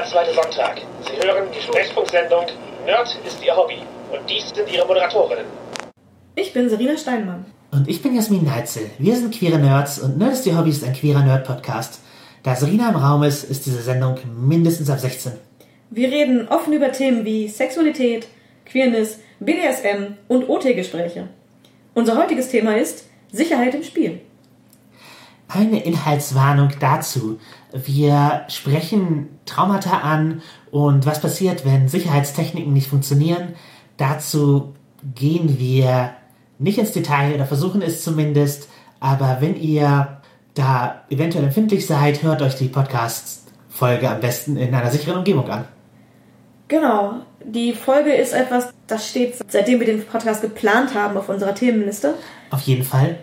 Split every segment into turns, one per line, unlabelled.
Jeder zweite Sonntag. Sie hören die Sprechfunksendung Nerd ist Ihr Hobby. Und dies sind Ihre Moderatorinnen.
Ich bin Serena Steinmann.
Und ich bin Jasmin Neitzel. Wir sind queere Nerds und Nerd ist Ihr Hobby ist ein queerer Nerd-Podcast. Da Serena im Raum ist, ist diese Sendung mindestens ab 16.
Wir reden offen über Themen wie Sexualität, Queerness, BDSM und OT-Gespräche. Unser heutiges Thema ist Sicherheit im Spiel.
Eine Inhaltswarnung dazu. Wir sprechen Traumata an und was passiert, wenn Sicherheitstechniken nicht funktionieren. Dazu gehen wir nicht ins Detail oder versuchen es zumindest. Aber wenn ihr da eventuell empfindlich seid, hört euch die Podcast-Folge am besten in einer sicheren Umgebung an.
Genau. Die Folge ist etwas, das steht, seitdem wir den Podcast geplant haben, auf unserer Themenliste.
Auf jeden Fall.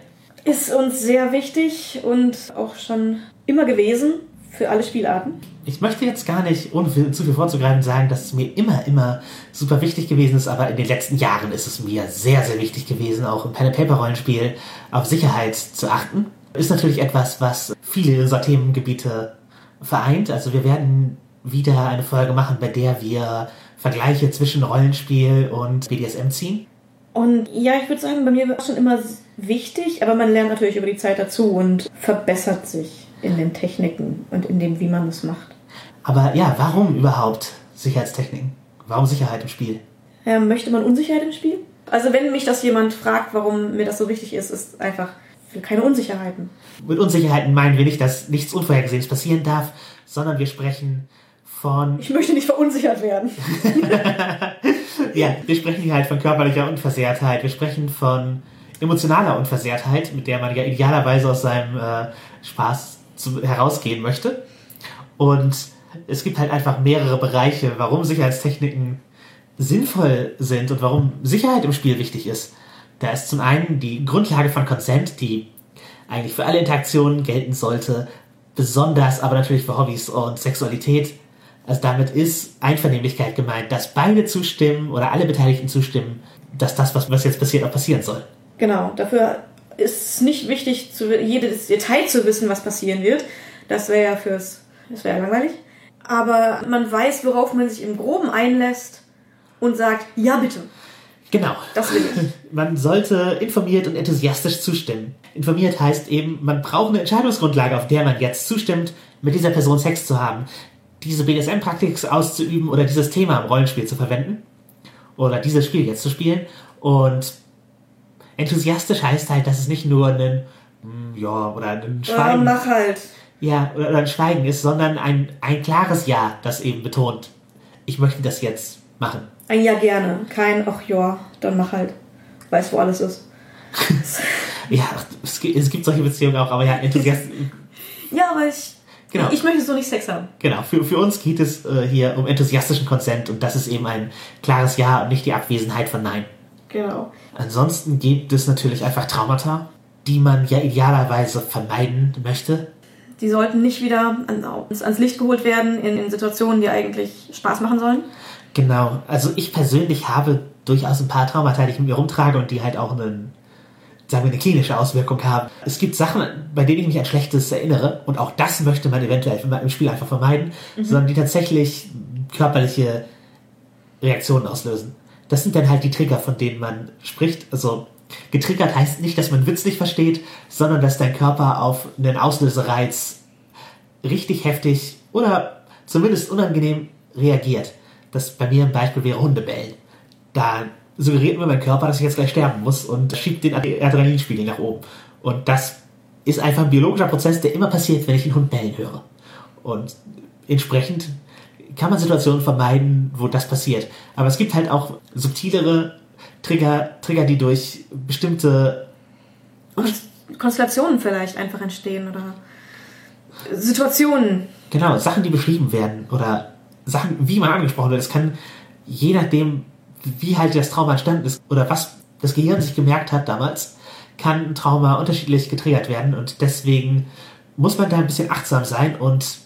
Ist uns sehr wichtig und auch schon immer gewesen für alle Spielarten.
Ich möchte jetzt gar nicht, ohne zu viel vorzugreifen, sagen, dass es mir immer, immer super wichtig gewesen ist, aber in den letzten Jahren ist es mir sehr, sehr wichtig gewesen, auch im Pen-and-Paper-Rollenspiel auf Sicherheit zu achten. Ist natürlich etwas, was viele unserer Themengebiete vereint. Also wir werden wieder eine Folge machen, bei der wir Vergleiche zwischen Rollenspiel und BDSM ziehen.
Und ja, ich würde sagen, bei mir war es schon immer wichtig, aber man lernt natürlich über die Zeit dazu und verbessert sich in den Techniken und in dem, wie man es macht.
Aber ja, warum überhaupt Sicherheitstechniken? Warum Sicherheit im Spiel?
Ja, möchte man Unsicherheit im Spiel? Also wenn mich das jemand fragt, warum mir das so wichtig ist, ist einfach für keine Unsicherheiten.
Mit Unsicherheiten meinen wir nicht, dass nichts Unvorhergesehenes passieren darf, sondern wir sprechen von.
Ich möchte nicht verunsichert werden.
ja, wir sprechen hier halt von körperlicher Unversehrtheit. Wir sprechen von emotionaler Unversehrtheit, mit der man ja idealerweise aus seinem äh, Spaß zu, herausgehen möchte. Und es gibt halt einfach mehrere Bereiche, warum Sicherheitstechniken sinnvoll sind und warum Sicherheit im Spiel wichtig ist. Da ist zum einen die Grundlage von Consent, die eigentlich für alle Interaktionen gelten sollte, besonders aber natürlich für Hobbys und Sexualität. Also damit ist Einvernehmlichkeit gemeint, dass beide zustimmen oder alle Beteiligten zustimmen, dass das, was, was jetzt passiert, auch passieren soll.
Genau, dafür ist es nicht wichtig, zu, jedes Detail zu wissen, was passieren wird. Das wäre ja fürs, das wäre ja langweilig. Aber man weiß, worauf man sich im Groben einlässt und sagt, ja bitte.
Genau.
Das will ich.
Man sollte informiert und enthusiastisch zustimmen. Informiert heißt eben, man braucht eine Entscheidungsgrundlage, auf der man jetzt zustimmt, mit dieser Person Sex zu haben, diese BDSM-Praktik auszuüben oder dieses Thema im Rollenspiel zu verwenden. Oder dieses Spiel jetzt zu spielen. Und enthusiastisch heißt halt, dass es nicht nur ein, ja, oder ein Schweigen.
Ja, mach halt.
Ja, oder, oder ein Schweigen ist, sondern ein, ein klares Ja, das eben betont, ich möchte das jetzt machen.
Ein Ja gerne. Kein, ach ja, dann mach halt. Weiß, wo alles ist.
ja, es gibt, solche Beziehungen auch, aber ja, Enthusiasten.
ja, aber ich. Genau. Ich möchte so nicht Sex haben.
Genau, für, für uns geht es äh, hier um enthusiastischen Konsent und das ist eben ein klares Ja und nicht die Abwesenheit von Nein.
Genau.
Ansonsten gibt es natürlich einfach Traumata, die man ja idealerweise vermeiden möchte.
Die sollten nicht wieder ans, ans Licht geholt werden in, in Situationen, die eigentlich Spaß machen sollen.
Genau. Also ich persönlich habe durchaus ein paar Traumata, die ich mit mir rumtrage und die halt auch einen, sagen wir, eine klinische Auswirkung haben. Es gibt Sachen, bei denen ich mich an Schlechtes erinnere und auch das möchte man eventuell im Spiel einfach vermeiden, mhm. sondern die tatsächlich körperliche Reaktionen auslösen. Das sind dann halt die Trigger, von denen man spricht. Also getriggert heißt nicht, dass man Witz nicht versteht, sondern dass dein Körper auf einen Auslösereiz richtig heftig oder zumindest unangenehm reagiert. Das bei mir ein Beispiel wäre Hundebellen. Da suggeriert mir mein Körper, dass ich jetzt gleich sterben muss und schiebt den Adrenalinspiegel nach oben. Und das ist einfach ein biologischer Prozess, der immer passiert, wenn ich einen Hund bellen höre. Und entsprechend kann man Situationen vermeiden, wo das passiert. Aber es gibt halt auch subtilere Trigger, Trigger, die durch bestimmte
Konstellationen vielleicht einfach entstehen oder Situationen.
Genau, Sachen, die beschrieben werden oder Sachen, wie man angesprochen wird. Es kann je nachdem, wie halt das Trauma entstanden ist oder was das Gehirn sich gemerkt hat damals, kann ein Trauma unterschiedlich getriggert werden und deswegen muss man da ein bisschen achtsam sein und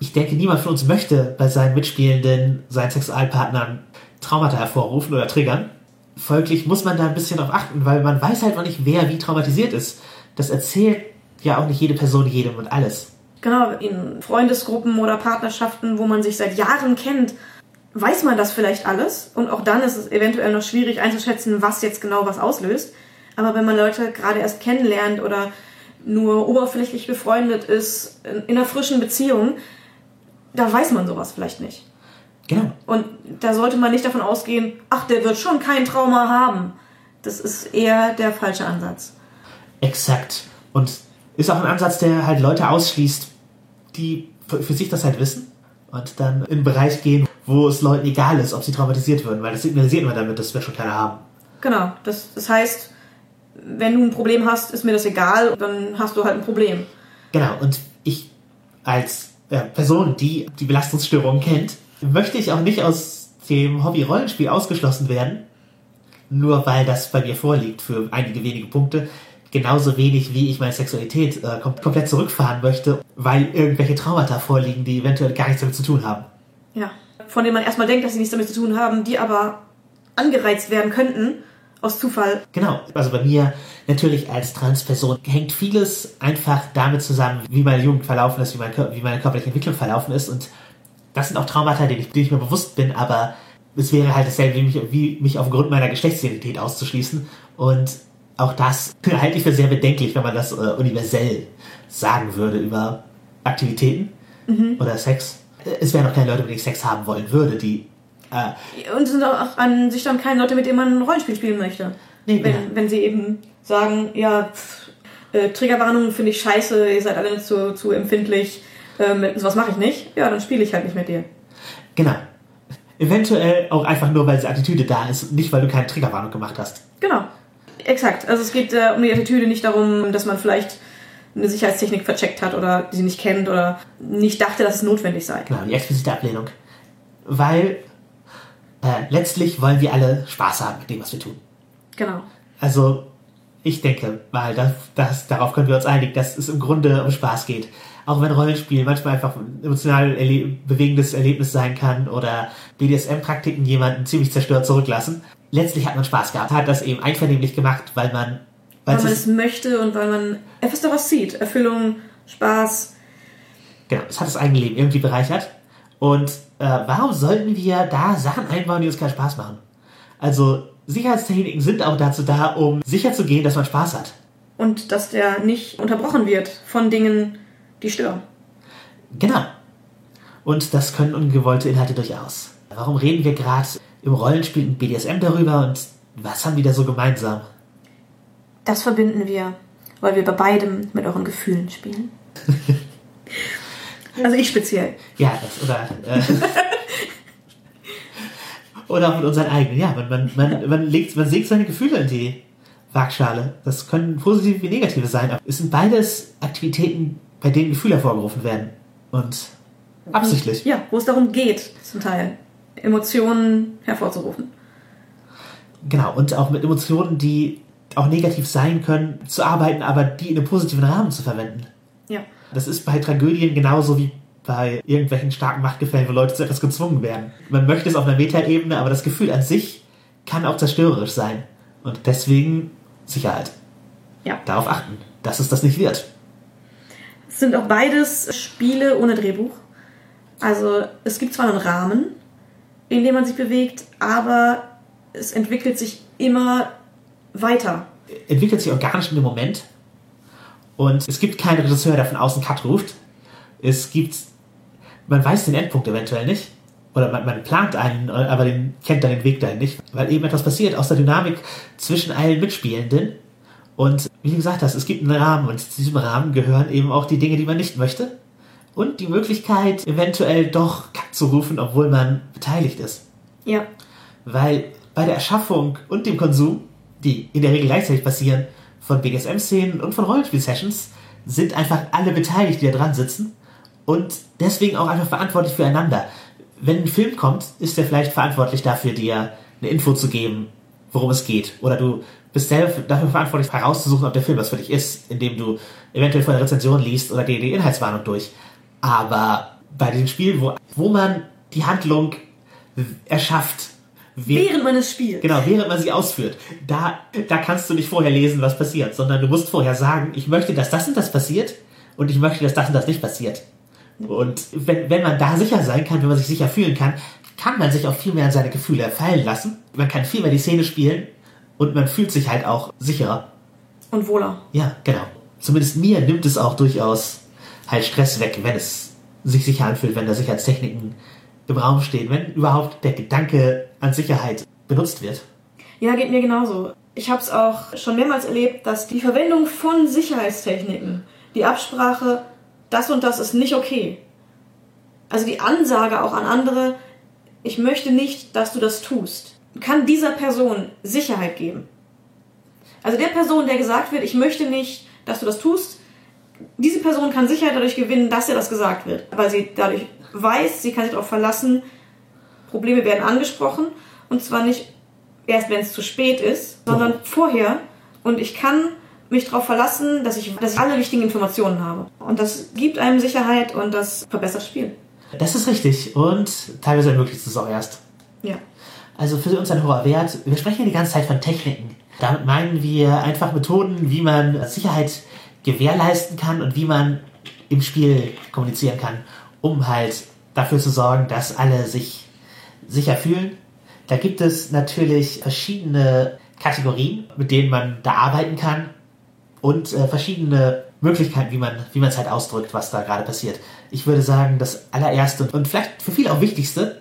ich denke, niemand von uns möchte bei seinen Mitspielenden, seinen Sexualpartnern Traumata hervorrufen oder triggern. Folglich muss man da ein bisschen drauf achten, weil man weiß halt noch nicht, wer wie traumatisiert ist. Das erzählt ja auch nicht jede Person jedem und alles.
Genau, in Freundesgruppen oder Partnerschaften, wo man sich seit Jahren kennt, weiß man das vielleicht alles. Und auch dann ist es eventuell noch schwierig einzuschätzen, was jetzt genau was auslöst. Aber wenn man Leute gerade erst kennenlernt oder nur oberflächlich befreundet ist, in einer frischen Beziehung, da weiß man sowas vielleicht nicht.
Genau.
Und da sollte man nicht davon ausgehen, ach, der wird schon kein Trauma haben. Das ist eher der falsche Ansatz.
Exakt. Und ist auch ein Ansatz, der halt Leute ausschließt, die für sich das halt wissen und dann in einen Bereich gehen, wo es Leuten egal ist, ob sie traumatisiert würden, weil das signalisiert man damit, dass wir schon keine haben.
Genau. Das, das heißt, wenn du ein Problem hast, ist mir das egal, dann hast du halt ein Problem.
Genau, und ich als äh, Person, die die Belastungsstörung kennt, möchte ich auch nicht aus dem Hobby Rollenspiel ausgeschlossen werden, nur weil das bei mir vorliegt für einige wenige Punkte. Genauso wenig wie ich meine Sexualität äh, kom komplett zurückfahren möchte, weil irgendwelche Traumata vorliegen, die eventuell gar nichts damit zu tun haben.
Ja. Von denen man erstmal denkt, dass sie nichts damit zu tun haben, die aber angereizt werden könnten aus Zufall.
Genau, also bei mir natürlich als Transperson hängt vieles einfach damit zusammen, wie meine Jugend verlaufen ist, wie, mein, wie meine körperliche Entwicklung verlaufen ist. Und das sind auch Traumata, denen ich, denen ich mir bewusst bin, aber es wäre halt dasselbe, wie mich, wie mich aufgrund meiner Geschlechtsidentität auszuschließen. Und auch das halte ich für sehr bedenklich, wenn man das äh, universell sagen würde über Aktivitäten oder Sex. Es wären auch keine Leute, mit denen ich Sex haben wollen würde, die äh,
Und es sind auch an sich dann keine Leute, mit denen man ein Rollenspiel spielen möchte.
Nee,
wenn,
ja.
wenn sie eben sagen, ja, pff, äh, Triggerwarnungen finde ich scheiße, ihr seid alle zu, zu empfindlich, ähm, sowas mache ich nicht, ja, dann spiele ich halt nicht mit dir.
Genau. Eventuell auch einfach nur, weil diese Attitüde da ist, nicht weil du keine Triggerwarnung gemacht hast.
Genau. Exakt. Also es geht äh, um die Attitüde, nicht darum, dass man vielleicht eine Sicherheitstechnik vercheckt hat oder sie nicht kennt oder nicht dachte, dass es notwendig sei.
Genau, die explizite Ablehnung. Weil äh, letztlich wollen wir alle Spaß haben mit dem, was wir tun.
Genau.
Also ich denke mal, das, das, darauf können wir uns einigen, dass es im Grunde um Spaß geht. Auch wenn Rollenspiel manchmal einfach ein emotional erle bewegendes Erlebnis sein kann oder BDSM-Praktiken jemanden ziemlich zerstört zurücklassen. Letztlich hat man Spaß gehabt, hat das eben einvernehmlich gemacht, weil man, weil
Weil man
es,
es möchte und weil man etwas daraus zieht. Erfüllung, Spaß.
genau, es hat das eigene Leben irgendwie bereichert. Und äh, warum sollten wir da Sachen einbauen, die uns keinen Spaß machen? Also Sicherheitstechniken sind auch dazu da, um sicherzugehen, dass man Spaß hat.
Und dass der nicht unterbrochen wird von Dingen, die stören.
Genau. Und das können ungewollte Inhalte durchaus. Warum reden wir gerade im Rollenspiel und BDSM darüber und was haben die da so gemeinsam?
Das verbinden wir, weil wir bei beidem mit euren Gefühlen spielen. also ich speziell.
Ja, das, oder, äh, oder auch mit unseren eigenen. Ja, man, man, man, man, legt, man legt seine Gefühle in die Waagschale. Das können positive wie negative sein. Aber es sind beides Aktivitäten, bei denen Gefühle hervorgerufen werden. Und absichtlich.
Ja, wo es darum geht, zum Teil Emotionen hervorzurufen.
Genau, und auch mit Emotionen, die auch negativ sein können, zu arbeiten, aber die in einem positiven Rahmen zu verwenden.
Ja.
Das ist bei Tragödien genauso wie bei irgendwelchen starken Machtgefällen, wo Leute zu etwas gezwungen werden. Man möchte es auf einer Metaebene, aber das Gefühl an sich kann auch zerstörerisch sein. Und deswegen Sicherheit.
Ja.
Darauf achten, dass es das nicht wird.
Es sind auch beides Spiele ohne Drehbuch. Also es gibt zwar einen Rahmen, in dem man sich bewegt, aber es entwickelt sich immer weiter.
Entwickelt sich organisch in dem Moment. Und es gibt keinen Regisseur, der von außen Cut ruft. Es gibt, man weiß den Endpunkt eventuell nicht. Oder man, man plant einen, aber den kennt dann den Weg dahin nicht. Weil eben etwas passiert aus der Dynamik zwischen allen Mitspielenden. Und wie du gesagt hast, es gibt einen Rahmen und zu diesem Rahmen gehören eben auch die Dinge, die man nicht möchte. Und die Möglichkeit, eventuell doch Cut zu rufen, obwohl man beteiligt ist.
Ja.
Weil bei der Erschaffung und dem Konsum, die in der Regel gleichzeitig passieren, von BDSM-Szenen und von Rollenspiel-Sessions, sind einfach alle beteiligt, die da dran sitzen und deswegen auch einfach verantwortlich füreinander. Wenn ein Film kommt, ist er vielleicht verantwortlich dafür, dir eine Info zu geben, worum es geht. Oder du bist selber dafür verantwortlich, herauszusuchen, ob der Film was für dich ist, indem du eventuell vor der Rezension liest oder dir die Inhaltswarnung durch. Aber bei den Spielen, wo, wo man die Handlung erschafft,
Während man es spielt.
Genau, während man sie ausführt. Da, da kannst du nicht vorher lesen, was passiert, sondern du musst vorher sagen, ich möchte, dass das und das passiert und ich möchte, dass das und das nicht passiert. Und wenn, wenn man da sicher sein kann, wenn man sich sicher fühlen kann, kann man sich auch viel mehr an seine Gefühle fallen lassen. Man kann viel mehr die Szene spielen und man fühlt sich halt auch sicherer.
Und wohler.
Ja, genau. Zumindest mir nimmt es auch durchaus halt Stress weg, wenn es sich sicher anfühlt, wenn da Sicherheitstechniken im Raum stehen, wenn überhaupt der Gedanke an Sicherheit benutzt wird.
Ja, geht mir genauso. Ich habe es auch schon mehrmals erlebt, dass die Verwendung von Sicherheitstechniken, die Absprache, das und das ist nicht okay. Also die Ansage auch an andere, ich möchte nicht, dass du das tust, kann dieser Person Sicherheit geben. Also der Person, der gesagt wird, ich möchte nicht, dass du das tust, diese Person kann Sicherheit dadurch gewinnen, dass ihr das gesagt wird. Weil sie dadurch weiß, sie kann sich darauf verlassen, Probleme werden angesprochen. Und zwar nicht erst, wenn es zu spät ist, sondern vorher. Und ich kann mich darauf verlassen, dass ich, dass ich alle wichtigen Informationen habe. Und das gibt einem Sicherheit und das verbessert das Spiel.
Das ist richtig und teilweise ermöglicht es auch erst.
Ja.
Also für uns ein hoher Wert. Wir sprechen ja die ganze Zeit von Techniken. Damit meinen wir einfach Methoden, wie man Sicherheit gewährleisten kann und wie man im Spiel kommunizieren kann, um halt dafür zu sorgen, dass alle sich sicher fühlen. Da gibt es natürlich verschiedene Kategorien, mit denen man da arbeiten kann und äh, verschiedene Möglichkeiten, wie man wie man es halt ausdrückt, was da gerade passiert. Ich würde sagen, das allererste und vielleicht für viele auch wichtigste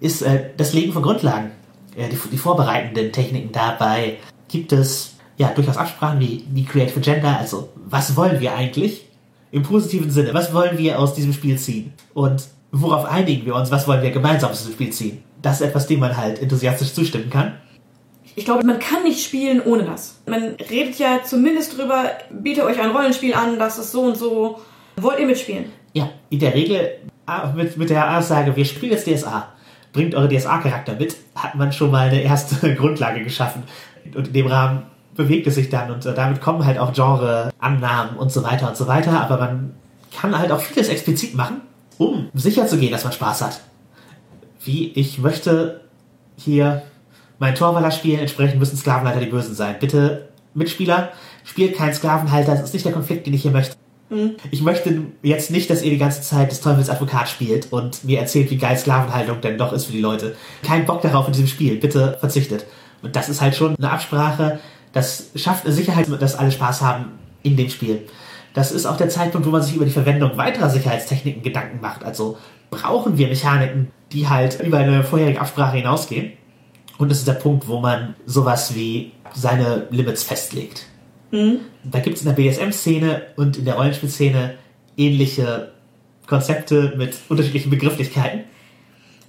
ist äh, das Legen von Grundlagen, äh, die, die vorbereitenden Techniken. Dabei gibt es ja durchaus Absprachen wie, Create for Gender, also was wollen wir eigentlich im positiven Sinne, was wollen wir aus diesem Spiel ziehen und worauf einigen wir uns, was wollen wir gemeinsam aus diesem Spiel ziehen. Das ist etwas, dem man halt enthusiastisch zustimmen kann.
Ich glaube, man kann nicht spielen ohne das. Man redet ja zumindest drüber, biete euch ein Rollenspiel an, das ist so und so. Wollt ihr mitspielen?
Ja, in der Regel ah, mit, mit der Aussage, wir spielen jetzt DSA, bringt eure DSA-Charakter mit, hat man schon mal eine erste Grundlage geschaffen. Und in dem Rahmen bewegt es sich dann und äh, damit kommen halt auch Genre-Annahmen und so weiter und so weiter, aber man kann halt auch vieles explizit machen, um sicher zu gehen, dass man Spaß hat. Wie ich möchte hier mein Torwaller spielen, entsprechend müssen Sklavenhalter die Bösen sein. Bitte, Mitspieler, spielt keinen Sklavenhalter, das ist nicht der Konflikt, den ich hier möchte. Mhm. Ich möchte jetzt nicht, dass ihr die ganze Zeit des Teufels Advokat spielt und mir erzählt, wie geil Sklavenhaltung denn doch ist für die Leute. Kein Bock darauf in diesem Spiel, bitte verzichtet. Und das ist halt schon eine Absprache, das schafft eine Sicherheit, dass alle Spaß haben in dem Spiel. Das ist auch der Zeitpunkt, wo man sich über die Verwendung weiterer Sicherheitstechniken Gedanken macht. Also brauchen wir Mechaniken, die halt über eine vorherige Absprache hinausgehen. Und das ist der Punkt, wo man sowas wie seine Limits festlegt. Mhm. Da gibt es in der BSM-Szene und in der Rollenspielszene ähnliche Konzepte mit unterschiedlichen Begrifflichkeiten.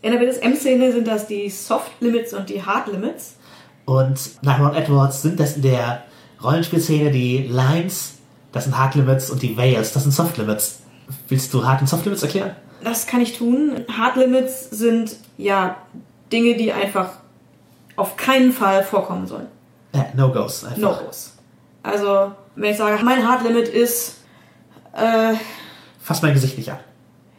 In der BSM-Szene sind das die Soft Limits und die Hard Limits.
Und nach Ron Edwards sind das in der Rollenspielszene die Lines, das sind Hard Limits und die Veils, das sind Soft Limits. Willst du Hard und Soft Limits erklären?
Das kann ich tun. Hard Limits sind ja Dinge, die einfach auf keinen Fall vorkommen sollen.
Ja, No-Gos einfach.
No-Gos. Also, wenn ich sage, mein Hard Limit ist. Äh,
Fass mein Gesicht nicht an.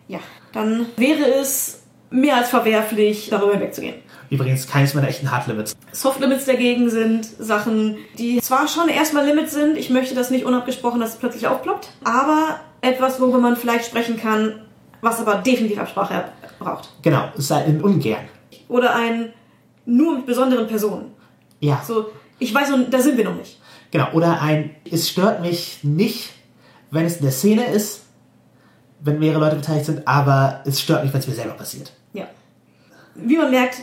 Ja, dann wäre es mehr als verwerflich, darüber hinwegzugehen.
Übrigens keines meiner echten Hard Limits.
Soft Limits dagegen sind Sachen, die zwar schon erstmal Limits sind, ich möchte das nicht unabgesprochen, dass es plötzlich aufploppt, aber etwas, worüber man vielleicht sprechen kann, was aber definitiv Absprache braucht.
Genau, es sei ein Ungern.
Oder ein nur mit besonderen Personen.
Ja.
So, ich weiß, da sind wir noch nicht.
Genau, oder ein, es stört mich nicht, wenn es in der Szene ist, wenn mehrere Leute beteiligt sind, aber es stört mich, wenn es mir selber passiert.
Ja. Wie man merkt,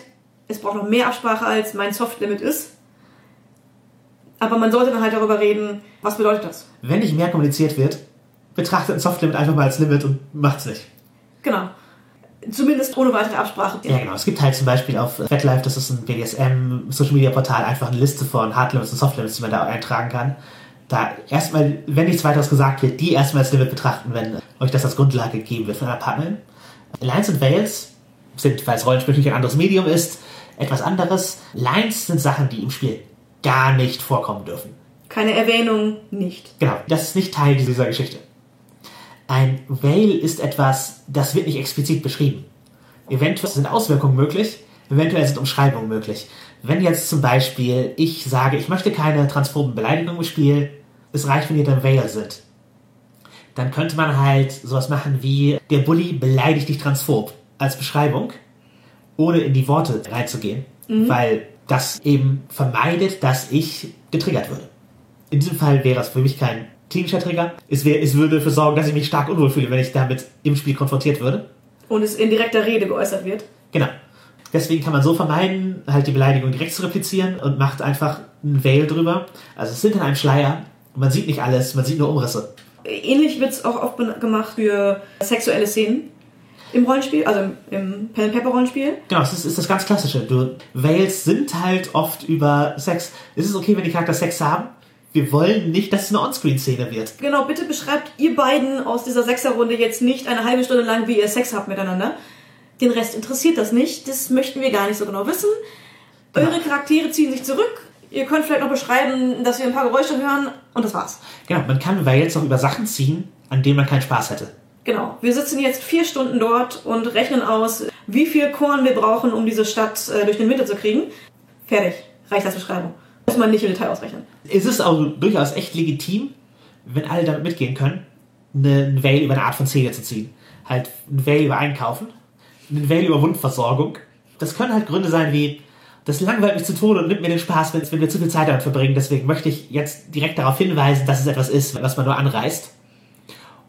es braucht noch mehr Absprache, als mein Soft-Limit ist. Aber man sollte dann halt darüber reden, was bedeutet das?
Wenn nicht mehr kommuniziert wird, betrachtet ein Soft-Limit einfach mal als Limit und macht's nicht.
Genau. Zumindest ohne weitere Absprache.
Ja, genau. Es gibt halt zum Beispiel auf FatLife, das ist ein BDSM Social Media Portal, einfach eine Liste von Hard Limits und Soft Limits, die man da eintragen kann. Da erstmal, wenn nichts weiteres gesagt wird, die erstmal als Limit betrachten, wenn euch das als Grundlage gegeben wird von einer Partnerin. Lines und Veils sind, weil es Rollenspiel ein anderes Medium ist, etwas anderes. Lines sind Sachen, die im Spiel gar nicht vorkommen dürfen.
Keine Erwähnung, nicht.
Genau, das ist nicht Teil dieser Geschichte. Ein Veil ist etwas, das wird nicht explizit beschrieben. Eventuell sind Auswirkungen möglich, eventuell sind Umschreibungen möglich. Wenn jetzt zum Beispiel ich sage, ich möchte keine transphoben Beleidigungen im Spiel, es reicht, wenn ihr dann Veil sind. dann könnte man halt sowas machen wie der Bully beleidigt dich transphob als Beschreibung, ohne in die Worte reinzugehen, weil das eben vermeidet, dass ich getriggert würde. In diesem Fall wäre es für mich kein klinischer Trigger. Es, wär, es würde dafür sorgen, dass ich mich stark unwohl fühle, wenn ich damit im Spiel konfrontiert würde.
Und es in direkter Rede geäußert wird.
Genau. Deswegen kann man so vermeiden, halt die Beleidigung direkt zu replizieren und macht einfach ein Veil drüber. Also es ist hinter einem Schleier. Man sieht nicht alles, man sieht nur Umrisse.
Ähnlich wird es auch oft gemacht für sexuelle Szenen im Rollenspiel, also im, Pen and Paper Rollenspiel.
Genau, das ist, ist das ganz Klassische. Du, Veils sind halt oft über Sex. Es ist okay, wenn die Charakter Sex haben. Wir wollen nicht, dass es eine Onscreen-Szene wird.
Genau, bitte beschreibt ihr beiden aus dieser Sechserrunde jetzt nicht eine halbe Stunde lang, wie ihr Sex habt miteinander. Den Rest interessiert das nicht. Das möchten wir gar nicht so genau wissen.
Genau.
Eure Charaktere ziehen sich zurück. Ihr könnt vielleicht noch beschreiben, dass wir ein paar Geräusche hören und das war's.
Genau, man kann Veils auch über Sachen ziehen, an denen man keinen Spaß hätte.
Genau. Wir sitzen jetzt vier Stunden dort und rechnen aus, wie viel Korn wir brauchen, um diese Stadt äh, durch den Winter zu kriegen. Fertig. Reicht als Beschreibung. Muss man nicht im Detail ausrechnen.
Es ist auch durchaus echt legitim, wenn alle damit mitgehen können, eine- einen Veil über eine Art von Szene zu ziehen. Halt einen Veil über Einkaufen, einen Veil über Wundversorgung. Das können halt Gründe sein wie, das langweilt mich zu Tode und nimmt mir den Spaß, wenn wir zu viel Zeit damit verbringen. Deswegen möchte ich jetzt direkt darauf hinweisen, dass es etwas ist, was man nur anreißt.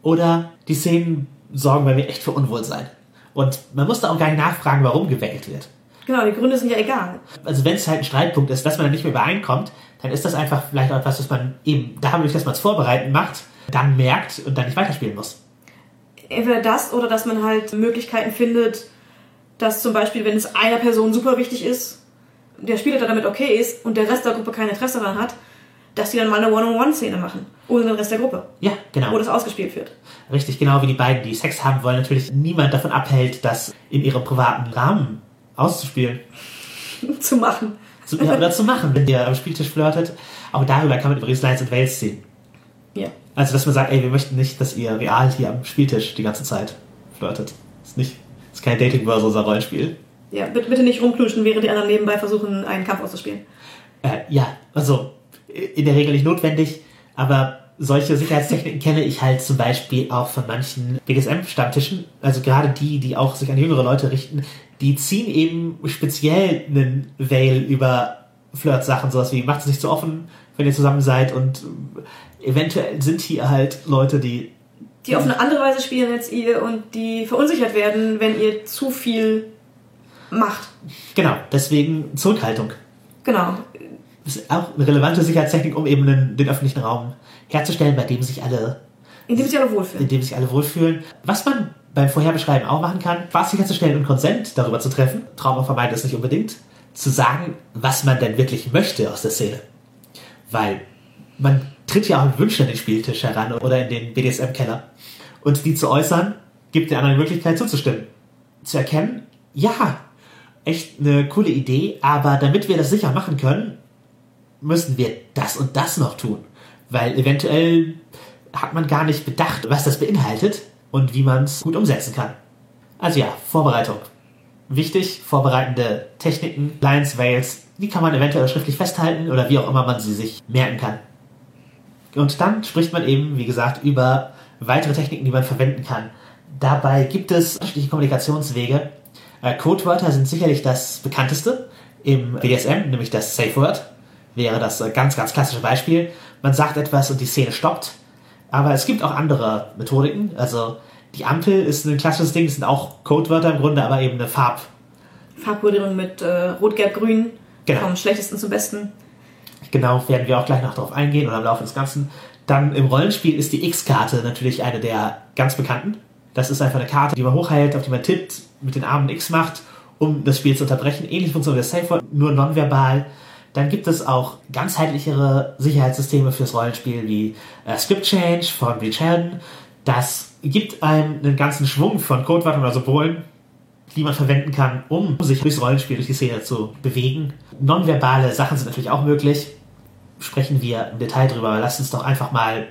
Oder die Szenen sorgen bei mir echt für Unwohlsein. Und man muss da auch gar nicht nachfragen, warum gewählt wird.
Genau, die Gründe sind ja egal.
Also wenn es halt ein Streitpunkt ist, dass man dann nicht mehr übereinkommt, dann ist das einfach vielleicht auch etwas, was man eben dadurch, dass man es vorbereiten macht, dann merkt und dann nicht weiterspielen muss.
Entweder das oder dass man halt Möglichkeiten findet, dass zum Beispiel, wenn es einer Person super wichtig ist, der Spieler damit okay ist und der Rest der Gruppe kein Interesse daran hat, dass die dann mal eine One-on-One-Szene machen. Ohne den Rest der Gruppe.
Ja, genau.
Wo das ausgespielt wird.
Richtig, genau wie die beiden, die Sex haben wollen, natürlich niemand davon abhält, das in ihrem privaten Rahmen auszuspielen.
zu machen.
Zu, ja, oder zu machen, wenn ihr am Spieltisch flirtet. Auch darüber kann man übrigens Lines and Wales ziehen.
Ja.
Also, dass man sagt, ey, wir möchten nicht, dass ihr real hier am Spieltisch die ganze Zeit flirtet. Ist nicht, ist kein Dating-Börse, unser Rollenspiel.
Ja, bitte, bitte nicht rumkluschen, während die anderen nebenbei versuchen, einen Kampf auszuspielen.
Äh, ja, also in der Regel nicht notwendig, aber solche Sicherheitstechniken kenne ich halt zum Beispiel auch von manchen BDSM-Stammtischen, also gerade die, die auch sich an jüngere Leute richten, die ziehen eben speziell einen Veil über Flirt-Sachen, sowas wie macht es nicht zu offen, wenn ihr zusammen seid und eventuell sind hier halt Leute, die
Die auf eine andere Weise spielen als ihr und die verunsichert werden, wenn ihr zu viel macht.
genau, deswegen Zurückhaltung.
Genau.
Ist auch eine relevante Sicherheitstechnik, um eben den, den öffentlichen Raum herzustellen, bei dem sich alle
Indem sich alle wohlfühlen.
in dem sich alle wohlfühlen. Was man beim Vorherbeschreiben auch machen kann, Spaß sicherzustellen und Konsent darüber zu treffen, Trauma vermeidet es nicht unbedingt, zu sagen, was man denn wirklich möchte aus der Szene. Weil man tritt ja auch mit Wünschen an den Spieltisch heran oder in den BDSM-Keller. Und die zu äußern, gibt der anderen die Möglichkeit zuzustimmen. Zu erkennen, ja, echt eine coole Idee, aber damit wir das sicher machen können, müssen wir das und das noch tun. Weil eventuell hat man gar nicht bedacht, was das beinhaltet und wie man es gut umsetzen kann. Also ja, Vorbereitung. Wichtig, vorbereitende Techniken, Lines, Veils, die kann man eventuell schriftlich festhalten oder wie auch immer man sie sich merken kann. Und dann spricht man eben, wie gesagt, über weitere Techniken, die man verwenden kann. Dabei gibt es unterschiedliche Kommunikationswege. Äh, Codewörter sind sicherlich das bekannteste im BDSM, nämlich das Safe Word. Wäre das äh, ganz, ganz klassische Beispiel. Man sagt etwas und die Szene stoppt. Aber es gibt auch andere Methodiken. Also die Ampel ist ein klassisches Ding, das sind auch Codewörter im Grunde, aber eben eine Farb.
Farbkodierung mit äh, Rot, Gelb, Grün.
Genau.
Vom schlechtesten zum besten.
Genau, werden wir auch gleich noch darauf eingehen oder im Laufe des Ganzen. Dann im Rollenspiel ist die X-Karte natürlich eine der ganz bekannten. Das ist einfach eine Karte, die man hochhält, auf die man tippt, mit den Armen X macht, um das Spiel zu unterbrechen. Ähnlich funktioniert das Safe Word, nur nonverbal. Dann gibt es auch ganzheitlichere Sicherheitssysteme fürs Rollenspiel wie äh, Script Change von Breach Helden. Das gibt einem einen ganzen Schwung von Codewörtern oder Symbolen, die man verwenden kann, um sich durchs Rollenspiel, durch die Szene zu bewegen. Nonverbale Sachen sind natürlich auch möglich. Sprechen wir im Detail drüber, aber lasst uns doch einfach mal,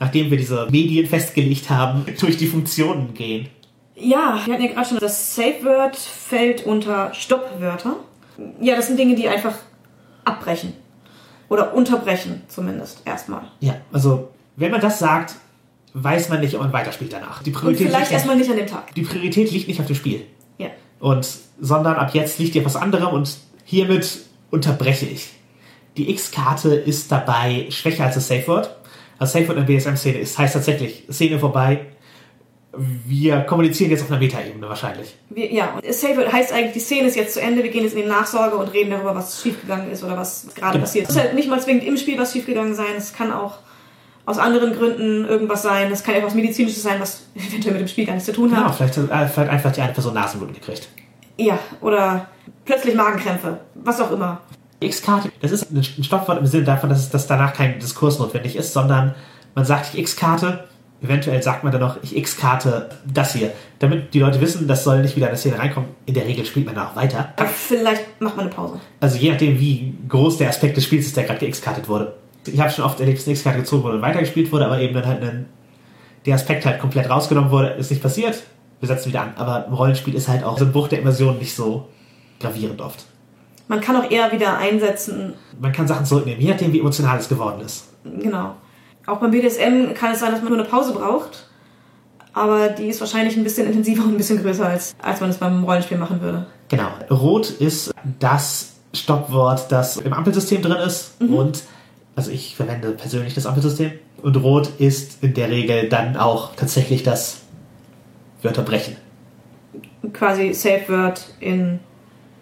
nachdem wir diese Medien festgelegt haben, durch die Funktionen gehen.
Ja, wir hatten ja gerade schon, das Safe Word fällt unter Stoppwörter. Ja, das sind Dinge, die einfach abbrechen. Oder unterbrechen, zumindest erstmal.
Ja, also wenn man das sagt, weiß man nicht, ob man weiterspielt danach. Die
Und
Priorität,
vielleicht
liegt,
erstmal nicht an dem Tag.
die Priorität liegt nicht auf dem Spiel.
Ja.
Und, sondern ab jetzt liegt dir was anderem und hiermit unterbreche ich. Die X-Karte ist dabei schwächer als das Safe Word. Das Safe Word in der BSM-Szene ist, heißt tatsächlich, Szene vorbei. Wir kommunizieren jetzt auf einer Metaebene wahrscheinlich.
Wir, ja, und Save heißt eigentlich, die Szene ist jetzt zu Ende, wir gehen jetzt in die Nachsorge und reden darüber, was schiefgegangen ist oder was gerade
Genau.
passiert. Es muss halt nicht mal zwingend im Spiel was schiefgegangen sein, es kann auch aus anderen Gründen irgendwas sein, es kann etwas Medizinisches sein, was eventuell mit dem Spiel gar nichts zu tun
Genau,
hat.
vielleicht hat vielleicht einfach die eine Person Nasenbluten gekriegt.
Ja, oder plötzlich Magenkrämpfe, was auch immer.
Die X-Karte, das ist ein Stoppwort im Sinne davon, dass, es, dass danach kein Diskurs notwendig ist, sondern man sagt, ich X-Karte, eventuell sagt man dann noch, ich X-Karte das hier. Damit die Leute wissen, das soll nicht wieder in der Szene reinkommen. In der Regel spielt man da auch weiter.
Aber vielleicht macht man eine Pause.
Also je nachdem, wie groß der Aspekt des Spiels ist, der gerade gex-kartet wurde. Ich habe schon oft erlebt, dass eine X-Karte gezogen wurde und weitergespielt wurde, aber eben dann halt ein, der Aspekt halt komplett rausgenommen wurde, ist nicht passiert. Wir setzen wieder an. Aber im Rollenspiel ist halt auch so ein Bruch der Immersion nicht so gravierend oft.
Man kann auch eher wieder einsetzen,
Man kann Sachen zurücknehmen, je nachdem, wie emotional es geworden ist.
genau. Auch beim BDSM kann es sein, dass man nur eine Pause braucht, aber die ist wahrscheinlich ein bisschen intensiver und ein bisschen größer, als, als man es beim Rollenspiel machen würde.
Genau. Rot ist das Stoppwort, das im Ampelsystem drin ist. Und, also ich verwende persönlich das Ampelsystem. Und Rot ist in der Regel dann auch tatsächlich das Wörterbrechen.
Quasi Safe Word in.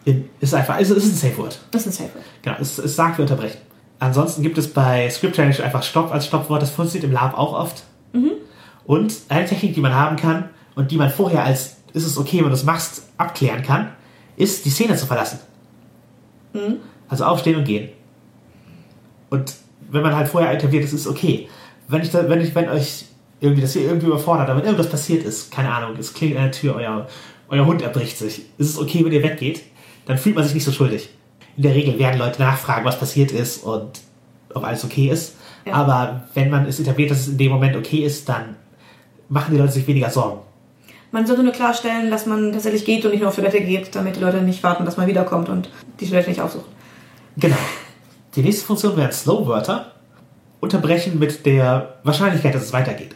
In, ist einfach, also es ist ein Safe Word.
Das ist ein Safe Word.
Genau, es, es sagt Wörterbrechen. Ansonsten gibt es bei Script Challenge einfach Stopp als Stoppwort. Das funktioniert im Lab auch oft. Und eine Technik, die man haben kann und die man vorher als ist es okay, wenn du es machst, abklären kann, ist die Szene zu verlassen. Also aufstehen und gehen. Und wenn man halt vorher etabliert, es ist okay. Wenn ich, da, wenn ich, wenn euch irgendwie das hier irgendwie überfordert, aber wenn irgendwas passiert ist, keine Ahnung, es klingelt an der Tür, euer, euer Hund erbricht sich, ist es okay, wenn ihr weggeht, dann fühlt man sich nicht so schuldig. In der Regel werden Leute nachfragen, was passiert ist und ob alles okay ist.
Ja.
Aber wenn man es etabliert, dass es in dem Moment okay ist, dann machen die Leute sich weniger Sorgen.
Man sollte nur klarstellen, dass man tatsächlich geht und nicht nur auf Toilette geht, damit die Leute nicht warten, dass man wiederkommt und die Toilette nicht aufsucht.
Genau. Die nächste Funktion wären Slow-Wörter. Unterbrechen mit der Wahrscheinlichkeit, dass es weitergeht.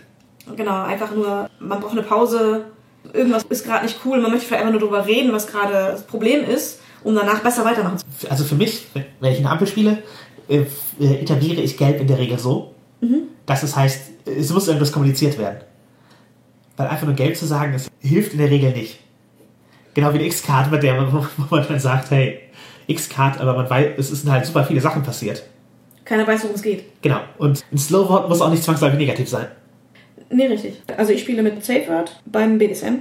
Genau, einfach nur, man braucht eine Pause, irgendwas ist gerade nicht cool, man möchte vielleicht einfach nur darüber reden, was gerade das Problem ist, um danach besser weitermachen zu können.
Also für mich, wenn ich eine Ampel spiele, äh, äh, etabliere ich Gelb in der Regel so, dass es heißt, es muss irgendwas kommuniziert werden. Weil einfach nur Gelb zu sagen, das hilft in der Regel nicht. Genau wie eine X-Card, mit der man, wo man dann sagt, hey, X-Card, aber man weiß, es sind halt super viele Sachen passiert.
Keiner weiß, worum es geht.
Genau. Und ein Slow-Wort muss auch nicht zwangsläufig negativ sein.
Nee, richtig. Also ich spiele mit Safe Word beim BDSM.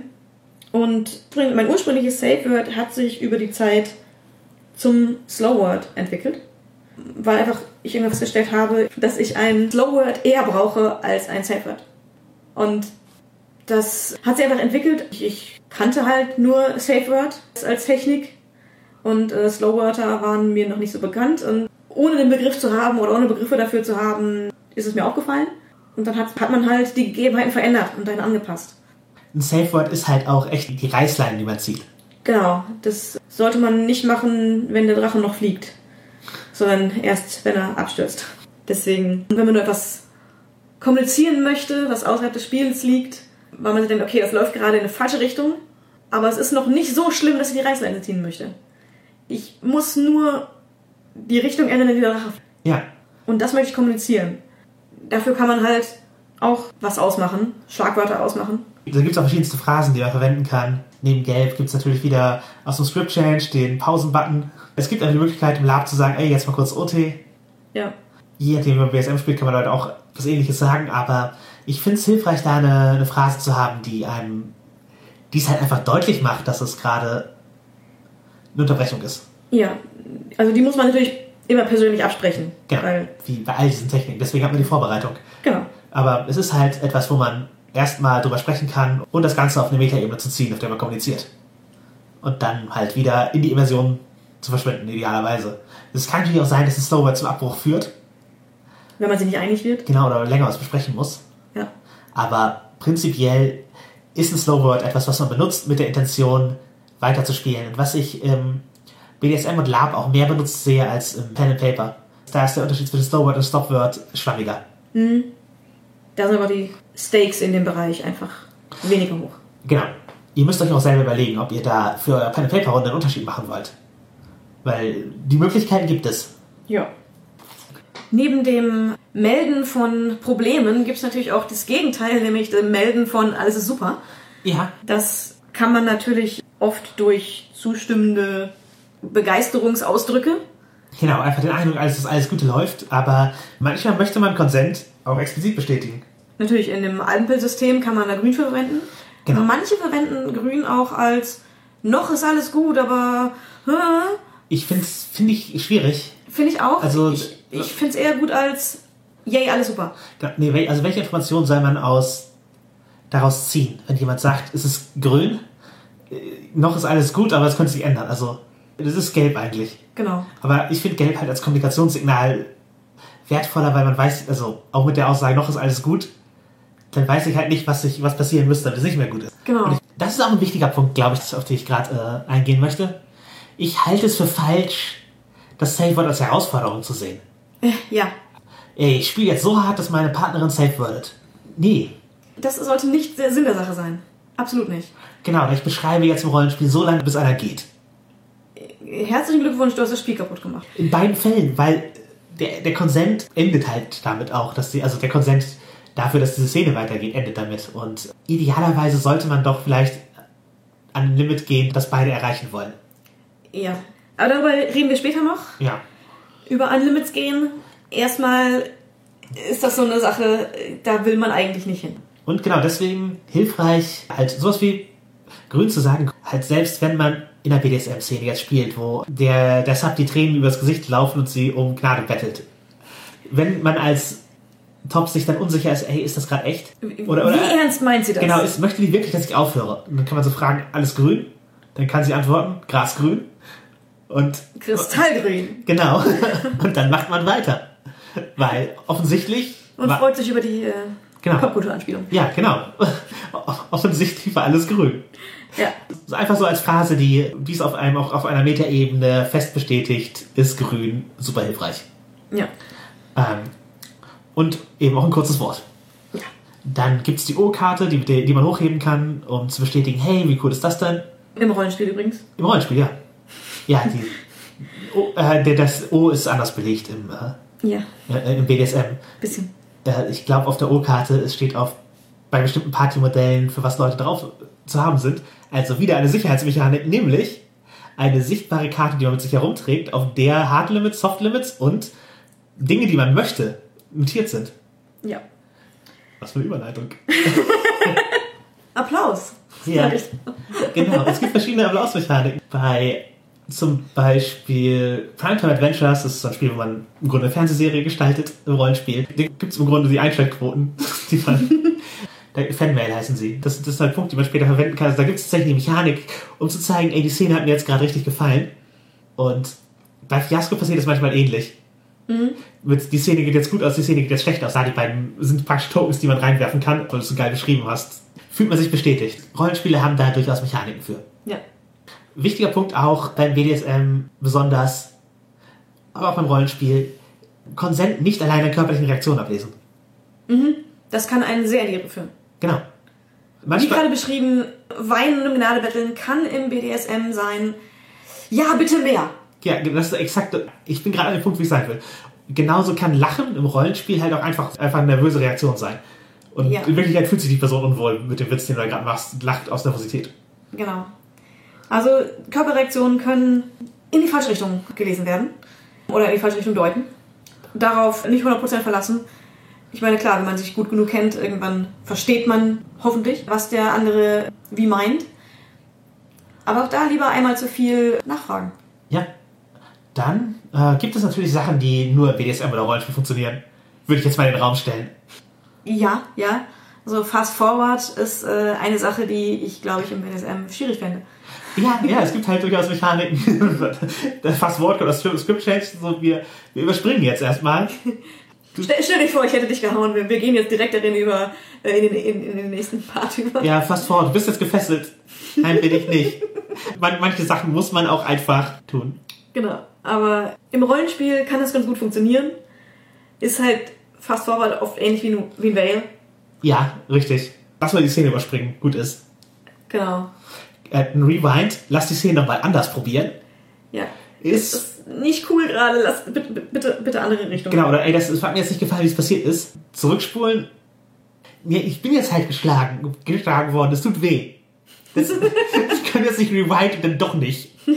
Und mein ursprüngliches Safe Word hat sich über die Zeit zum Slow Word entwickelt. Weil einfach ich irgendwann festgestellt habe, dass ich ein Slow Word eher brauche als ein Safe Word. Und das hat sich einfach entwickelt. Ich, kannte halt nur Safe Word als Technik. Und äh, Slow Wörter waren mir noch nicht so bekannt. Und ohne den Begriff zu haben oder ohne Begriffe dafür zu haben, ist es mir aufgefallen. Und dann hat, hat man halt die Gegebenheiten verändert und dann angepasst.
Ein Safe-Word ist halt auch echt die Reißleine, die man zieht.
Genau, das sollte man nicht machen, wenn der Drache noch fliegt, sondern erst, wenn er abstürzt. Deswegen, wenn man nur etwas kommunizieren möchte, was außerhalb des Spiels liegt, weil man sich denkt, okay, das läuft gerade in eine falsche Richtung, aber es ist noch nicht so schlimm, dass ich die Reißleine ziehen möchte. Ich muss nur die Richtung ändern, in die der Drache fliegt.
Ja.
Und das möchte ich kommunizieren. Dafür kann man halt auch was ausmachen, Schlagwörter ausmachen.
Da gibt es auch verschiedenste Phrasen, die man verwenden kann. Neben Gelb gibt es natürlich wieder aus dem Script Change den Pausen-Button. Es gibt auch die Möglichkeit im Lab zu sagen, ey, jetzt mal kurz OT.
Ja.
Je nachdem, wie man BSM spielt, kann man halt auch was ähnliches sagen, aber ich finde es hilfreich, da eine, eine Phrase zu haben, die einem, die es halt einfach deutlich macht, dass es gerade eine Unterbrechung ist.
Ja, also die muss man natürlich immer persönlich absprechen.
Genau.
Weil,
Wie bei all diesen Techniken. Deswegen hat man die Vorbereitung.
genau.
Aber es ist halt etwas, wo man erstmal drüber sprechen kann und das Ganze auf eine Metaebene zu ziehen, auf der man kommuniziert. Und dann halt wieder in die Immersion zu verschwinden, idealerweise. Es kann natürlich auch sein, dass ein Slowword zum Abbruch führt,
Wenn man sich nicht einig wird.
genau, oder länger was besprechen muss.
Ja.
Aber prinzipiell ist ein Slowword etwas, was man benutzt mit der Intention, weiterzuspielen. Und was ich im BDSM und Lab auch mehr benutzt sehe als im Pen and Paper. Da ist der Unterschied zwischen Slowword und Stopword schwammiger.
Da sind aber die Stakes in dem Bereich einfach weniger hoch.
Genau. Ihr müsst euch auch selber überlegen, ob ihr da für eure Pen Paper Runde einen Unterschied machen wollt. Weil die Möglichkeiten gibt es.
Ja. Neben dem Melden von Problemen gibt es natürlich auch das Gegenteil, nämlich das Melden von alles ist super.
Ja.
Das kann man natürlich oft durch zustimmende Begeisterungsausdrücke.
Genau, einfach den Eindruck, dass alles Gute läuft, aber manchmal möchte man Konsent auch explizit bestätigen.
Natürlich in dem Ampelsystem kann man da Grün für verwenden.
Genau.
Manche verwenden Grün auch als noch ist alles gut, aber äh,
Ich finde es find ich schwierig.
finde ich auch.
Also-
ich ich finde es eher gut als yay, alles super.
Nee, also welche Information soll man aus daraus ziehen, wenn jemand sagt, es ist grün, äh, noch ist alles gut, aber es könnte sich ändern. Also das ist gelb eigentlich.
Genau.
Aber ich finde gelb halt als Kommunikationssignal wertvoller, weil man weiß, also auch mit der Aussage, noch ist alles gut, dann weiß ich halt nicht, was, ich, was passieren müsste, damit es nicht mehr gut ist.
Genau.
Ich, das ist auch ein wichtiger Punkt, glaube ich, auf den ich gerade äh, eingehen möchte. Ich halte es für falsch, das Safe Word als Herausforderung zu sehen.
Ja.
Ey, ich spiele jetzt so hart, dass meine Partnerin safe wird. Nee,
Das sollte nicht der Sinn der Sache sein. Absolut nicht.
genau, ich beschreibe jetzt im Rollenspiel so lange, bis einer geht.
Herzlichen Glückwunsch, du hast das Spiel kaputt gemacht.
In beiden Fällen, weil der, der Konsent endet halt damit auch, dass die, also der Konsent dafür, dass diese Szene weitergeht, endet damit. Und idealerweise sollte man doch vielleicht an ein Limit gehen, das beide erreichen wollen.
Ja. Aber darüber reden wir später noch.
Ja.
Über Unlimits gehen. Erstmal ist das so eine Sache, da will man eigentlich nicht hin.
Und genau deswegen hilfreich, halt sowas wie grün zu sagen, halt selbst wenn man in der BDSM-Szene jetzt spielt, wo der, Sub die Tränen übers Gesicht laufen und sie um Gnade bettelt. Wenn man als Top sich dann unsicher ist, ey, ist das gerade echt? Oder, oder,
Wie ernst meint sie das?
Genau, ist, möchte die wirklich, dass ich aufhöre? Und dann kann man so fragen, alles grün? Dann kann sie antworten, grasgrün. Und
Kristallgrün.
genau. Und dann macht man weiter. Weil offensichtlich.
Und freut sich über die äh,
Genau.
Popkulturanspielung.
Ja, genau. Offensichtlich war alles grün.
Ja.
So Einfach so als Phrase, die dies auf einem auch auf einer Metaebene fest bestätigt, ist grün super hilfreich.
Ja.
Ähm, und eben auch ein kurzes Wort.
Ja.
Dann gibt's die O-Karte, die, die man hochheben kann, um zu bestätigen, hey, wie cool ist das denn?
Im Rollenspiel übrigens.
Im Rollenspiel, ja. Ja, die, o, äh, das O ist anders belegt im,
Ja.
äh, äh, im BDSM.
Bisschen.
Äh, ich glaube, auf der O-Karte, es steht auf bei bestimmten Partymodellen, für was Leute drauf zu haben sind. Also wieder eine Sicherheitsmechanik, nämlich eine sichtbare Karte, die man mit sich herumträgt, auf der Hard Limits, Soft Limits und Dinge, die man möchte, notiert sind.
Ja.
Was für eine Überleitung.
Applaus.
Ja. Genau, es gibt verschiedene Applausmechaniken. Bei zum Beispiel Primetime Adventures, das ist so ein Spiel, wo man im Grunde eine Fernsehserie gestaltet, im Rollenspiel. Da gibt es im Grunde die Einschaltquoten, die man. Da- Fanmail heißen sie. Das, das ist halt ein Punkt, den man später verwenden kann. Also da gibt es tatsächlich die Mechanik, um zu zeigen, ey, die Szene hat mir jetzt gerade richtig gefallen. Und bei Fiasco passiert das manchmal ähnlich. Mit, die Szene geht jetzt gut aus, die Szene geht jetzt schlecht aus. Da die beiden sind praktisch Tokens, die man reinwerfen kann, weil du es so geil beschrieben hast. Fühlt man sich bestätigt. Rollenspiele haben da durchaus Mechaniken für.
Ja.
Wichtiger Punkt auch beim BDSM besonders, aber auch beim Rollenspiel, Konsent nicht alleine in körperlichen Reaktionen ablesen.
Das kann einen sehr in die Irre führen.
Genau.
Wie
Manchmal,
gerade beschrieben, Weinen und im Gnadebetteln kann im BDSM sein, ja, bitte mehr.
ja, das ist exakt, ich bin gerade an dem Punkt, wie ich sein will. Genauso kann Lachen im Rollenspiel halt auch einfach, einfach eine nervöse Reaktion sein. Und
Ja.
in Wirklichkeit fühlt sich die Person unwohl mit dem Witz, den du gerade machst, lacht aus Nervosität.
Genau. Also Körperreaktionen können in die falsche Richtung gelesen werden oder in die falsche Richtung deuten. Darauf nicht 100% verlassen. Ich meine, klar, wenn man sich gut genug kennt, irgendwann versteht man hoffentlich, was der andere wie meint. Aber auch da lieber einmal zu viel nachfragen.
Ja. Dann äh, gibt es natürlich Sachen, die nur im BDSM oder Rollenspiel funktionieren. Würde ich jetzt mal in den Raum stellen.
Ja, ja. Also Fast Forward ist äh, eine Sache, die ich, glaube ich, im BDSM schwierig fände.
Ja, ja, es gibt halt durchaus Mechaniken. Fast Wort oder Script Change, so wir, wir überspringen jetzt erstmal.
Stell, stell dir vor, ich hätte dich gehauen. Wir, wir gehen jetzt direkt darin über äh, in, den, in, in den nächsten Part über.
Ja, fast vor, du bist jetzt gefesselt. Nein, bin ich nicht. Man, manche Sachen muss man auch einfach tun.
Genau. Aber im Rollenspiel kann das ganz gut funktionieren. Ist halt Fast Forward oft ähnlich wie, ein- wie ein Veil.
Ja, richtig. Lass mal die Szene überspringen. Gut ist.
Genau.
Äh, ein Rewind, lass die Szene nochmal anders probieren.
Ja.
Ist-
Das ist nicht cool gerade. Lass bitte, bitte, bitte andere Richtung.
Genau, oder ey, das, das hat mir jetzt nicht gefallen, wie es passiert ist. Zurückspulen. Ja, ich bin jetzt halt geschlagen, geschlagen worden, es tut weh. Das, ich kann jetzt nicht rewind und dann doch nicht.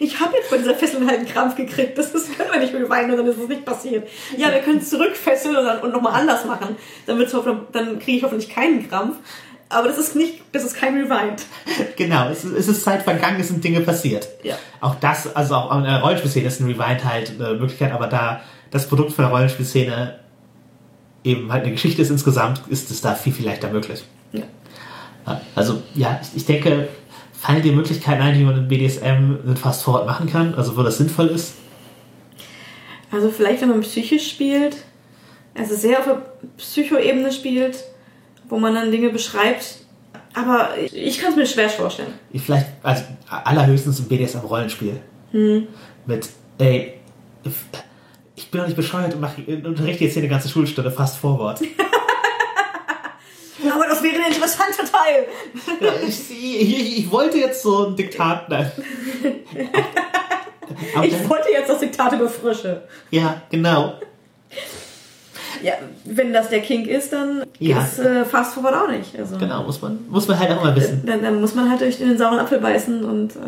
Ich habe jetzt bei dieser Fesseln halt einen Krampf gekriegt. Das ist, können wir nicht rewinden, dann ist es nicht passiert. Ja, wir können es zurückfesseln und, dann- und nochmal anders machen. Dann, dann kriege ich hoffentlich keinen Krampf. Aber das ist nicht, das ist kein Rewind.
Genau, es, ist- es ist Zeit vergangen, es sind Dinge passiert.
Ja.
Auch das, also auch an der Rollenspielszene ist ein Rewind halt eine Möglichkeit, aber da das Produkt von der Rollenspielszene eben halt eine Geschichte ist insgesamt, ist es da viel, viel leichter möglich.
Ja.
Also ja, ich, ich denke, fallen dir Möglichkeiten ein, wie man in BDSM einen Fast Forward machen kann, also wo das sinnvoll ist?
Also vielleicht, wenn man psychisch spielt, also sehr auf der Psychoebene spielt, wo man dann Dinge beschreibt. Aber ich, kann es mir schwer vorstellen.
Vielleicht, also allerhöchstens ein BDSM-Rollenspiel. Mit, ey, ich bin doch nicht bescheuert und, mach, und unterrichte jetzt hier eine ganze Schulstunde Fast Forward.
Aber das wäre ein interessanter Teil.
Ja, ich, ich, ich wollte jetzt so ein Diktat. Nein. Aber
Ich wollte jetzt das Diktat über Frösche.
ja, genau.
Ja, wenn das der Kink ist, dann
Ja.
ist äh, Fast Forward auch nicht. Also,
Genau, muss man, muss man halt auch mal wissen.
dann, dann muss man halt durch den sauren Apfel beißen und, äh,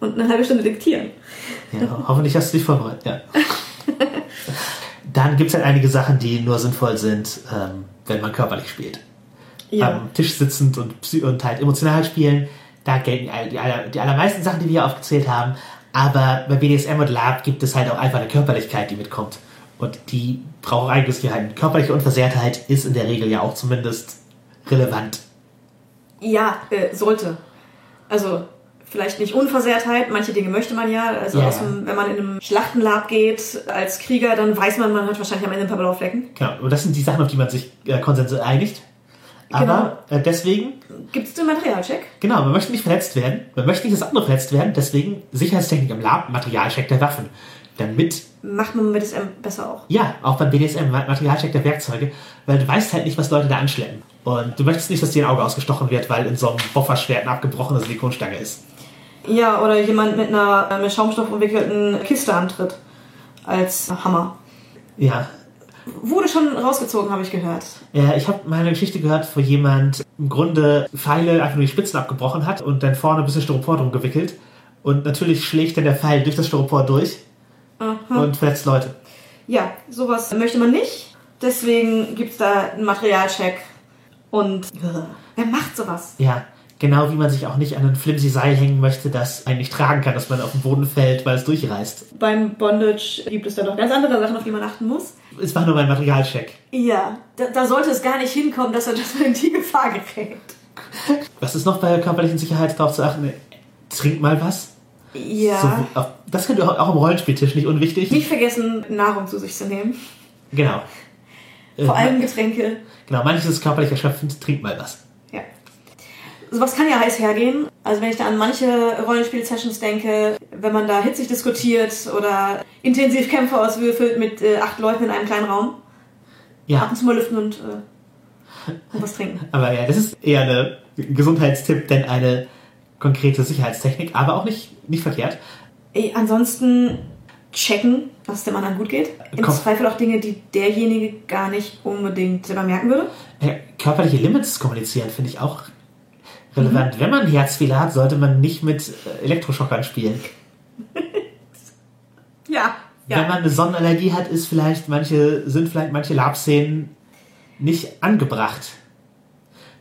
und eine halbe Stunde diktieren.
Ja, hoffentlich hast du dich vorbereitet. Ja. Dann gibt es halt einige Sachen, die nur sinnvoll sind, ähm, wenn man körperlich spielt. Am Tisch sitzend und, und halt emotional spielen, da gelten die, aller, die allermeisten Sachen, die wir hier aufgezählt haben. Aber bei BDSM und Lab gibt es halt auch einfach eine Körperlichkeit, die mitkommt. Und die einiges gehalten. Körperliche Unversehrtheit ist in der Regel ja auch zumindest relevant.
Ja, äh, sollte. Also vielleicht nicht Unversehrtheit, manche Dinge möchte man ja. Also
Ja,
dem, wenn man in einem Schlachtenlab geht als Krieger, dann weiß man, man hat wahrscheinlich am Ende ein paar Blauflecken.
Genau. Und das sind die Sachen, auf die man sich äh, konsensual einigt. Aber äh, deswegen
Gibt es den Materialcheck?
Genau, man möchte nicht verletzt werden, man möchte nicht, dass andere verletzt werden, deswegen Sicherheitstechnik im Lab, Materialcheck der Waffen. Damit,
Macht man mit SM besser auch.
ja, auch beim BDSM, Ma- Materialcheck der Werkzeuge, weil du weißt halt nicht, was Leute da anschleppen. Und du möchtest nicht, dass dir ein Auge ausgestochen wird, weil in so einem Bofferschwert eine abgebrochene Silikonstange ist.
Ja, oder jemand mit einer mit Schaumstoff umwickelten Kiste antritt. Als Hammer.
Ja,
Wurde schon rausgezogen, habe ich gehört.
ja ich habe mal eine Geschichte gehört, wo jemand im Grunde Pfeile einfach nur die Spitzen abgebrochen hat und dann vorne ein bisschen Styropor drum gewickelt. Und natürlich schlägt dann der Pfeil durch das Styropor durch und verletzt Leute.
Ja, sowas möchte man nicht. Deswegen gibt es da einen Materialcheck. Und äh, wer macht sowas?
Ja, genau wie man sich auch nicht an ein flimsy Seil hängen möchte, das einen nicht tragen kann, dass man auf den Boden fällt, weil es durchreißt.
Beim Bondage gibt es da noch ganz andere Sachen, auf die man achten muss.
Es war nur mein Materialcheck.
Ja, da, da sollte es gar nicht hinkommen, dass er das in die Gefahr gerät.
Was ist noch bei körperlichen Sicherheit darauf zu achten? Trink mal was.
Ja.
So, das könnte auch am Rollenspieltisch nicht unwichtig.
Nicht vergessen, Nahrung zu sich zu nehmen.
Genau.
Vor
Äh,
allem Getränke.
Genau, manches ist körperlich erschöpfend, trink mal was.
Ja. Sowas kann ja heiß hergehen. Also wenn ich da an manche Rollenspiel-Sessions denke, wenn man da hitzig diskutiert oder intensiv Kämpfe auswürfelt mit äh, acht Leuten in einem kleinen Raum, ab
Ja,
und zu mal lüften und, äh, und was trinken.
aber ja, das ist eher eine Gesundheitstipp, denn eine konkrete Sicherheitstechnik, aber auch nicht, nicht verkehrt.
Ey, ansonsten checken, dass es dem anderen gut geht. Im
Komm.
Zweifel auch Dinge, die derjenige gar nicht unbedingt selber merken würde.
Äh, körperliche Limits kommunizieren finde ich auch relevant. Wenn man Herzfehler hat, sollte man nicht mit äh, Elektroschockern spielen.
Ja.
Wenn man eine Sonnenallergie hat, ist vielleicht manche, sind vielleicht manche Labszenen nicht angebracht.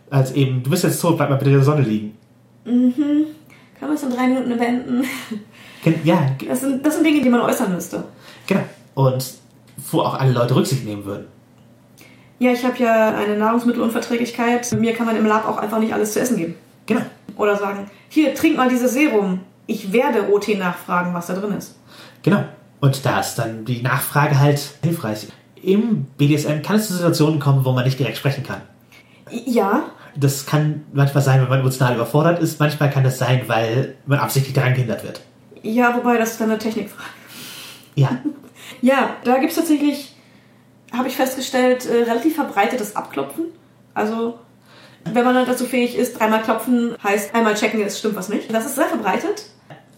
Als eben, du bist jetzt tot, bleib mal bitte in der Sonne liegen.
Können wir es in drei Minuten wenden?
Ja,
Das sind, das sind Dinge, die man äußern müsste.
genau. Und wo auch alle Leute Rücksicht nehmen würden.
Ja, ich habe ja eine Nahrungsmittelunverträglichkeit. Mir kann man im Lab auch einfach nicht alles zu essen geben.
Genau.
Oder sagen, hier, trink mal dieses Serum. Ich werde OT nachfragen, was da drin ist.
Genau. Und da ist dann die Nachfrage halt hilfreich. Im BDSM kann es zu Situationen kommen, wo man nicht direkt sprechen kann.
Ja,
Das kann manchmal sein, wenn man emotional überfordert ist. Manchmal kann das sein, weil man absichtlich daran gehindert wird.
ja, wobei das ist dann eine Technikfrage.
Ja,
Ja, da gibt's tatsächlich habe ich festgestellt, äh, relativ verbreitetes Abklopfen. Also, wenn man dann dazu fähig ist, dreimal klopfen, heißt einmal checken, es stimmt was nicht. Das ist sehr verbreitet.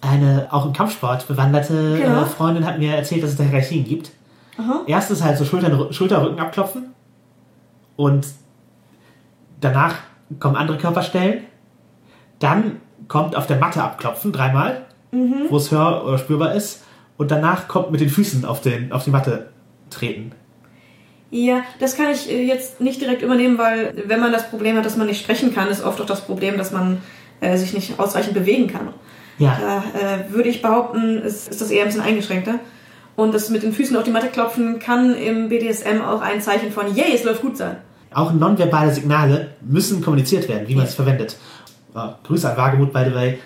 Eine auch im Kampfsport bewanderte
Genau.
äh, Freundin hat mir erzählt, dass es da Hierarchien gibt.
Aha.
Erstes halt so Schultern, Schulterrücken abklopfen und danach kommen andere Körperstellen. Dann kommt auf der Matte abklopfen, dreimal,
Mhm.
wo es hör- oder spürbar ist. Und danach kommt mit den Füßen auf, den, auf die Matte treten.
Ja, das kann ich äh, jetzt nicht direkt übernehmen, weil wenn man das Problem hat, dass man nicht sprechen kann, ist oft auch das Problem, dass man äh, sich nicht ausreichend bewegen kann.
Ja,
Da äh, würde ich behaupten, ist, ist das eher ein bisschen eingeschränkter. Und das mit den Füßen auf die Matte klopfen kann im BDSM auch ein Zeichen von, yay, es läuft gut sein.
Auch nonverbale Signale müssen kommuniziert werden, wie man es verwendet. Ja, Grüße an Wagemut, by the way.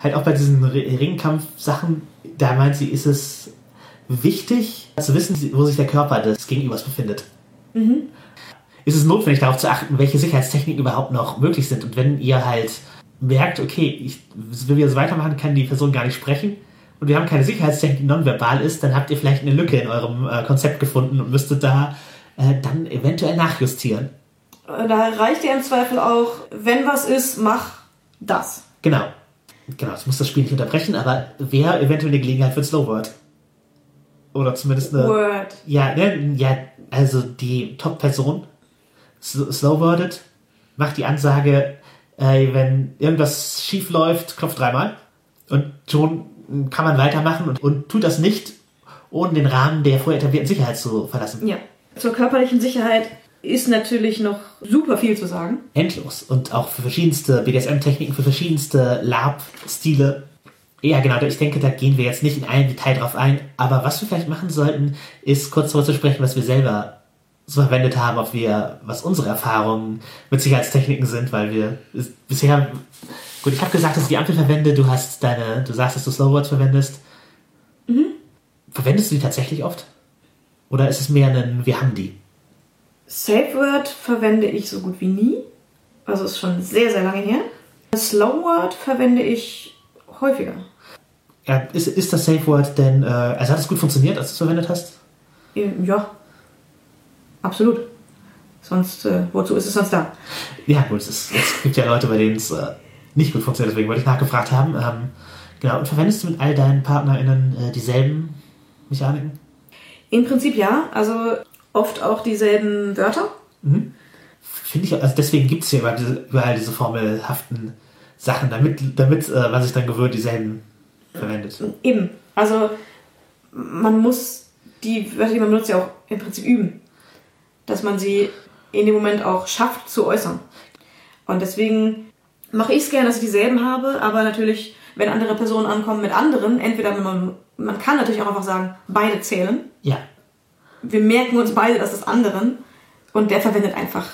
Halt auch bei diesen Ringkampf-Sachen, da meint sie, ist es wichtig zu wissen, wo sich der Körper des Gegenübers befindet. Ist es notwendig, darauf zu achten, welche Sicherheitstechniken überhaupt noch möglich sind. Und wenn ihr halt merkt, okay, ich, wenn wir so weitermachen, kann die Person gar nicht sprechen und wir haben keine Sicherheitstechnik, die nonverbal ist, dann habt ihr vielleicht eine Lücke in eurem äh, Konzept gefunden und müsstet da äh, dann eventuell nachjustieren.
Äh, Da reicht dir im Zweifel auch, wenn was ist, mach das.
Genau. Genau, ich muss das Spiel nicht unterbrechen, aber wäre eventuell eine Gelegenheit für ein Slowword. Oder zumindest eine.
Word.
Ja, ne, ja, also die Top-Person sl- slowwordet, macht die Ansage, äh, wenn irgendwas schief läuft, klopft dreimal. Und schon kann man weitermachen und, und tut das nicht, ohne den Rahmen der vorher etablierten Sicherheit zu verlassen.
Ja. Zur körperlichen Sicherheit ist natürlich noch super viel zu sagen.
endlos und auch für verschiedenste BDSM-Techniken, für verschiedenste Lab-Stile. Ja, genau, ich denke, da gehen wir jetzt nicht in allen Detail drauf ein, aber was wir vielleicht machen sollten, ist kurz darüber zu sprechen, was wir selber so verwendet haben, ob wir, was unsere Erfahrungen mit Sicherheitstechniken sind, weil wir bisher, gut, ich habe gesagt, dass ich die Ampel verwende, du hast deine, du sagst, dass du Slowwords verwendest. Verwendest du die tatsächlich oft? Oder ist es mehr ein, wir haben die?
Safe Word verwende ich so gut wie nie. Also ist schon sehr, sehr lange her. Slow Word verwende ich häufiger.
Ja, ist, ist das Safe Word denn, äh, also hat es gut funktioniert, als du es verwendet hast?
Ähm, Ja. Absolut. Sonst, äh, wozu ist es sonst da?
Ja, gut, es, ist, es gibt ja Leute, bei denen es äh, nicht gut funktioniert, deswegen wollte ich nachgefragt haben. Ähm, genau, und verwendest du mit all deinen PartnerInnen äh, dieselben Mechaniken?
Im Prinzip ja. Also oft auch dieselben Wörter.
Finde ich, also deswegen gibt es ja überall diese, überall diese formelhaften Sachen, damit, damit äh, man sich dann gewöhnt, dieselben verwendet.
Eben. Also man muss die Wörter, die man benutzt, ja auch im Prinzip üben. Dass man sie in dem Moment auch schafft zu äußern. Und deswegen mache ich es gerne, dass ich dieselben habe, aber natürlich, wenn andere Personen ankommen mit anderen, entweder man, man kann natürlich auch einfach sagen, beide zählen.
Ja,
Wir merken uns beide, dass das anderen und der verwendet einfach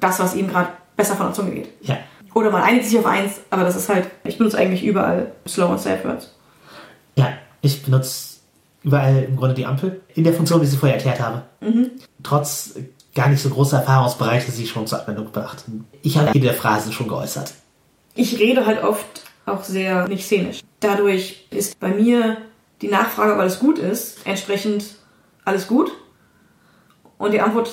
das, was ihm gerade besser von der Zunge geht.
ja.
Oder man einigt sich auf eins, aber das ist halt, ich benutze eigentlich überall Slow und Safe Words.
Ja, ich benutze überall im Grunde die Ampel in der Funktion, die ich sie vorher erklärt habe. Trotz gar nicht so großer Erfahrungsbereiche sie schon zur Anwendung gebracht. Ich habe jede der Phrasen schon geäußert.
Ich rede halt oft auch sehr nicht szenisch. Dadurch ist bei mir die Nachfrage, ob alles gut ist, entsprechend alles gut. Und die Antwort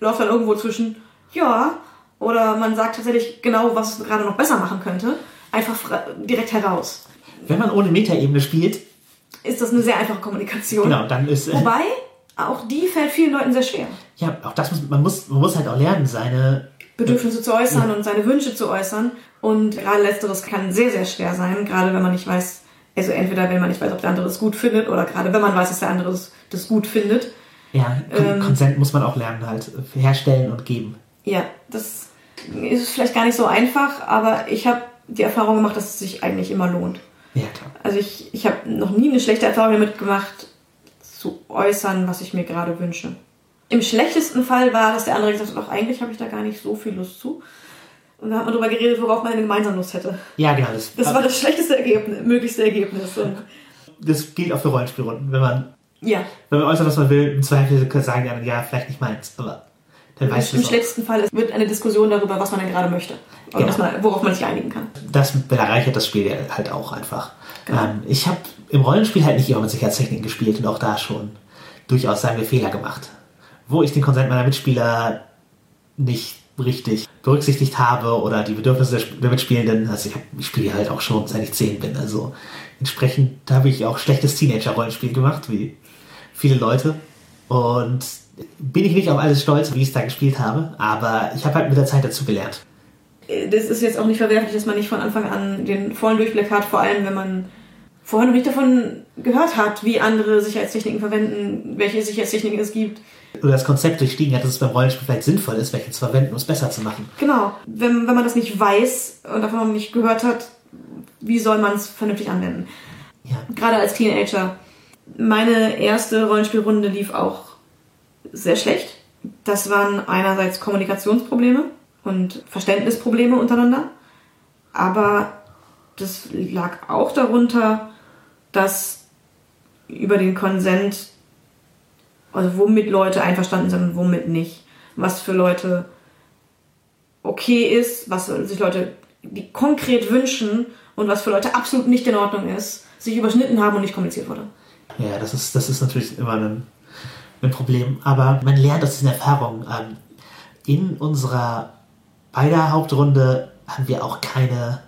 läuft dann irgendwo zwischen ja oder man sagt tatsächlich genau, was es gerade noch besser machen könnte, einfach direkt heraus.
Wenn man ohne Metaebene spielt,
Ist das eine sehr einfache Kommunikation.
genau, dann ist äh,
Wobei, auch die fällt vielen Leuten sehr schwer.
ja auch das muss man muss man muss halt auch lernen, seine
Bedürfnisse zu äußern und seine Wünsche zu äußern. Und gerade letzteres kann sehr, sehr schwer sein, gerade wenn man nicht weiß, also entweder wenn man nicht weiß, ob der andere es gut findet oder gerade wenn man weiß, dass der andere es- das gut findet.
ja Kon
Ähm.
Konsent muss man auch lernen halt äh, herstellen und geben.
Ja, das ist vielleicht gar nicht so einfach, aber ich habe die Erfahrung gemacht, dass es sich eigentlich immer lohnt.
Ja klar.
Also ich, ich habe noch nie eine schlechte Erfahrung damit gemacht, zu äußern, was ich mir gerade wünsche. Im schlechtesten Fall war, dass der andere gesagt hat, ach, eigentlich habe ich da gar nicht so viel Lust zu. Und da hat man darüber geredet, worauf man eine gemeinsame Lust hätte.
Ja genau, das,
Das war das schlechteste Ergebnis, möglichste Ergebnis. Und
das gilt auch für Rollenspielrunden. Wenn man
ja,
wenn man äußert, was man will, im Zweifel sagen die anderen, ja, vielleicht nicht meins, aber dann
im
man auch.
schlechtesten Fall wird eine Diskussion darüber, was man denn gerade möchte.
Genau.
man, worauf man sich einigen kann.
das bereichert das Spiel halt auch einfach.
Genau.
Ähm, ich habe im Rollenspiel halt nicht immer mit Sicherheitstechniken gespielt und auch da schon durchaus, wir, Fehler gemacht. Wo ich den Konsent meiner Mitspieler nicht richtig berücksichtigt habe oder die Bedürfnisse der Mitspielenden. Also ich, ich spiele halt auch schon seit ich zehn bin. Also entsprechend habe ich auch schlechtes Teenager-Rollenspiel gemacht, wie viele Leute. Und bin ich nicht auf alles stolz, wie ich es da gespielt habe, aber ich habe halt mit der Zeit dazu gelernt.
Das ist jetzt auch nicht verwerflich, dass man nicht von Anfang an den vollen Durchblick hat, vor allem wenn man vorher noch nicht davon gehört hat, wie andere Sicherheitstechniken verwenden, welche Sicherheitstechniken es gibt.
Oder das Konzept durchstiegen hat, dass es beim Rollenspiel vielleicht sinnvoll ist, welche zu verwenden, um es besser zu machen.
Genau. Wenn, wenn man das nicht weiß und davon noch nicht gehört hat, wie soll man es vernünftig anwenden?
Ja.
Gerade als Teenager. Meine erste Rollenspielrunde lief auch sehr schlecht. Das waren einerseits Kommunikationsprobleme und Verständnisprobleme untereinander. Aber das lag auch darunter, dass über den Konsent, also womit Leute einverstanden sind und womit nicht, was für Leute okay ist, was sich Leute die konkret wünschen und was für Leute absolut nicht in Ordnung ist, sich überschnitten haben und nicht kommuniziert wurde.
Ja, das ist, das ist natürlich immer ein, ein Problem. Aber man lernt aus diesen Erfahrungen. Ähm, in unserer beider Hauptrunde haben wir auch keine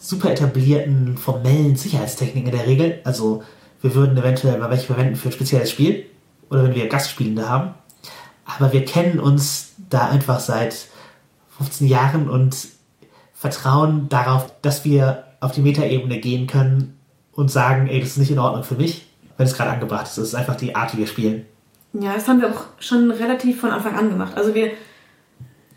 super etablierten formellen Sicherheitstechniken in der Regel. Also wir würden eventuell mal welche verwenden für ein spezielles Spiel oder wenn wir Gastspielende haben. Aber wir kennen uns da einfach seit 15 Jahren und vertrauen darauf, dass wir auf die Metaebene gehen können und sagen, ey, das ist nicht in Ordnung für mich, wenn es gerade angebracht ist. Das ist einfach die Art, wie wir spielen.
Ja, das haben wir auch schon relativ von Anfang an gemacht. Also wir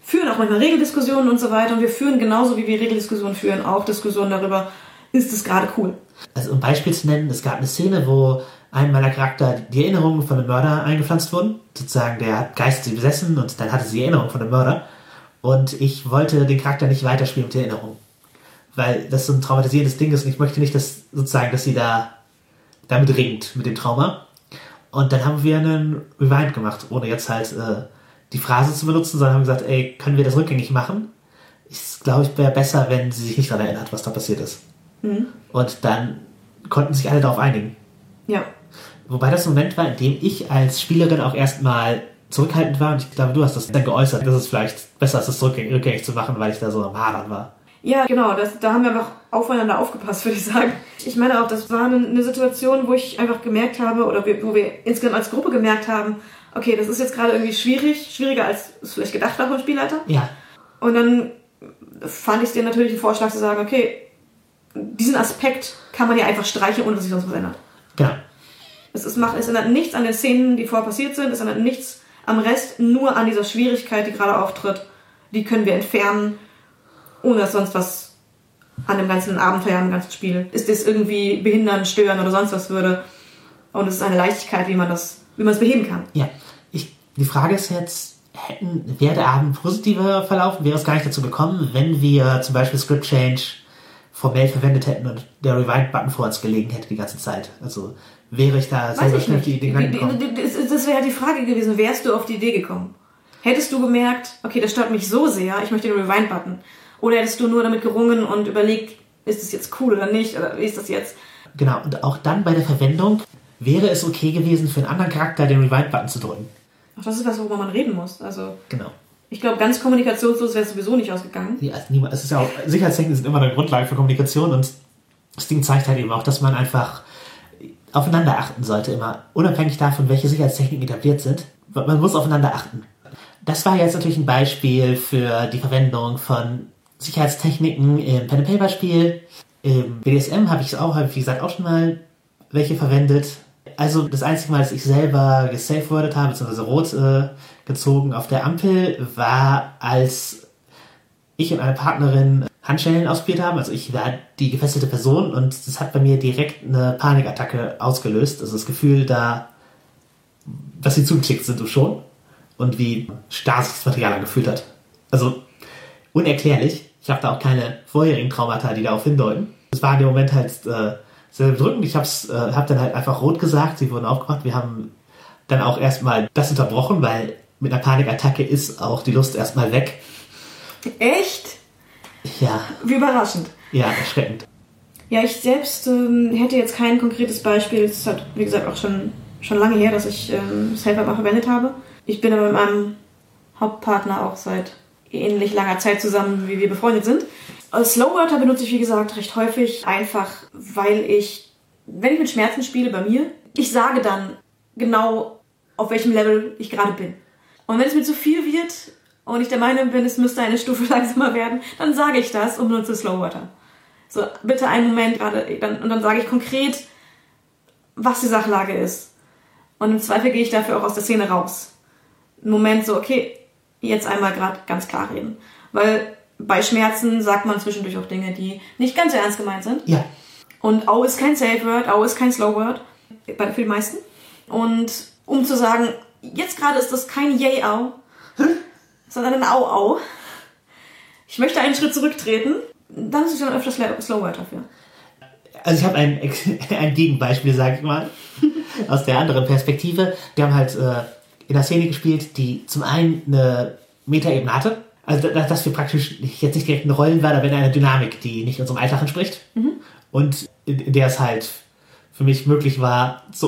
führen auch manchmal Regeldiskussionen und so weiter und wir führen genauso wie wir Regeldiskussionen führen auch Diskussionen darüber, ist es gerade cool.
Also um Beispiel zu nennen, es gab eine Szene, wo einem meiner Charakter die Erinnerungen von einem Mörder eingepflanzt wurden. Sozusagen, der hat Geist sie besessen und dann hatte sie die Erinnerung von dem Mörder. Und ich wollte den Charakter nicht weiterspielen mit der Erinnerung. Weil das so ein traumatisierendes Ding ist und ich möchte nicht, dass sozusagen, dass sie da damit ringt mit dem Trauma. Und dann haben wir einen Rewind gemacht, ohne jetzt halt äh, die Phrase zu benutzen, sondern haben gesagt, ey, können wir das rückgängig machen? Ich glaube, ich wäre besser, wenn sie sich nicht daran erinnert, was da passiert ist.
Mhm.
Und dann konnten sich alle darauf einigen.
Ja.
Wobei das ein Moment war, in dem ich als Spielerin auch erstmal zurückhaltend war und ich glaube, du hast das dann geäußert, dass es vielleicht besser ist, das rückgängig zu machen, weil ich da so am Hadern war.
Ja, genau, das, da haben wir einfach aufeinander aufgepasst, würde ich sagen. Ich meine auch, das war eine, eine Situation, wo ich einfach gemerkt habe, oder wir, wo wir insgesamt als Gruppe gemerkt haben, okay, das ist jetzt gerade irgendwie schwierig, schwieriger als es vielleicht gedacht war vom Spielleiter.
Ja.
Und dann fand ich es dir natürlich einen Vorschlag zu sagen, okay, diesen Aspekt kann man ja einfach streichen, ohne dass sich sonst was ändert.
Genau.
Es, ist, macht, es ändert nichts an den Szenen, die vorher passiert sind, es ändert nichts am Rest, nur an dieser Schwierigkeit, die gerade auftritt. Die können wir entfernen, ohne dass sonst was an dem ganzen Abenteuer, an dem ganzen Spiel ist, das irgendwie behindern, stören oder sonst was würde. Und es ist eine Leichtigkeit, wie man das, wie man es beheben kann.
Ja. Ich, die Frage ist jetzt, hätten, wäre der Abend positiver verlaufen, wäre es gar nicht dazu gekommen, wenn wir zum Beispiel Script Change formell verwendet hätten und der Rewind-Button vor uns gelegen hätte die ganze Zeit. Also wäre ich da selber schnell auf die Idee reingekommen.
Das, wäre ja die Frage gewesen, wärst du auf die Idee gekommen? Hättest du gemerkt, okay, das stört mich so sehr, ich möchte den Rewind-Button. Oder hättest du nur damit gerungen und überlegt, ist das jetzt cool oder nicht? Oder wie ist das jetzt?
Genau, und auch dann bei der Verwendung wäre es okay gewesen, für einen anderen Charakter den Rewind-Button zu drücken.
Ach, das ist was, worüber man reden muss. Also,
Genau.
ich glaube, ganz kommunikationslos wäre es sowieso nicht ausgegangen.
Ja, also niemand, es ist ja auch, Sicherheitstechniken sind immer eine Grundlage für Kommunikation und das Ding zeigt halt eben auch, dass man einfach aufeinander achten sollte, immer unabhängig davon, welche Sicherheitstechniken etabliert sind. Man muss aufeinander achten. Das war jetzt natürlich ein Beispiel für die Verwendung von Sicherheitstechniken im Pen and Paper Spiel. Im BDSM habe ich auch, habe ich wie gesagt auch schon mal welche verwendet. Also das einzige Mal, dass ich selber gesafewordet habe, beziehungsweise rot äh, gezogen auf der Ampel, war als ich und eine Partnerin Handschellen ausprobiert haben. Also ich war die gefesselte Person und das hat bei mir direkt eine Panikattacke ausgelöst. Also das Gefühl da, dass sie zugeklickt sind, du schon. Und wie starr sich das Material angefühlt hat. Also unerklärlich. Ich habe da auch keine vorherigen Traumata, die darauf hindeuten. Es war in dem Moment halt äh, sehr bedrückend. Ich habe äh, hab dann halt einfach rot gesagt. Sie wurden aufgemacht. Wir haben dann auch erstmal das unterbrochen, weil mit einer Panikattacke ist auch die Lust erstmal weg.
Echt?
Ja,
Wie überraschend.
ja, erschreckend.
Ja, ich selbst ähm, hätte jetzt kein konkretes Beispiel. Es ist halt, wie gesagt, auch schon, schon lange her, dass ich ähm, mal verwendet habe. Ich bin aber mit meinem Hauptpartner auch seit ähnlich langer Zeit zusammen, wie wir befreundet sind. Slowwörter benutze ich, wie gesagt, recht häufig, einfach weil ich, wenn ich mit Schmerzen spiele bei mir, ich sage dann genau, auf welchem Level ich gerade bin. Und wenn es mir zu viel wird und ich der Meinung bin, es müsste eine Stufe langsamer werden, dann sage ich das und benutze Slowwörter. So, bitte einen Moment gerade, und dann sage ich konkret, was die Sachlage ist. Und im Zweifel gehe ich dafür auch aus der Szene raus. Ein Moment so, okay, jetzt einmal gerade ganz klar reden. Weil bei Schmerzen sagt man zwischendurch auch Dinge, die nicht ganz so ernst gemeint sind.
Ja.
Und Au ist kein Safe Word, Au ist kein Slow Word, bei für die meisten. Und um zu sagen, jetzt gerade ist das kein Yay Au, sondern ein Au Au. Ich möchte einen Schritt zurücktreten, dann ist es schon öfters Slow Word dafür.
Also ich habe ein, ein Gegenbeispiel, sage ich mal, aus der anderen Perspektive. Wir haben halt äh, in der Szene gespielt, die zum einen eine Metaebene hatte. Also dass wir praktisch jetzt nicht direkt in Rollen war, aber in einer Dynamik, die nicht unserem Alltag entspricht. Mhm. Und in, der es halt für mich möglich war, zu,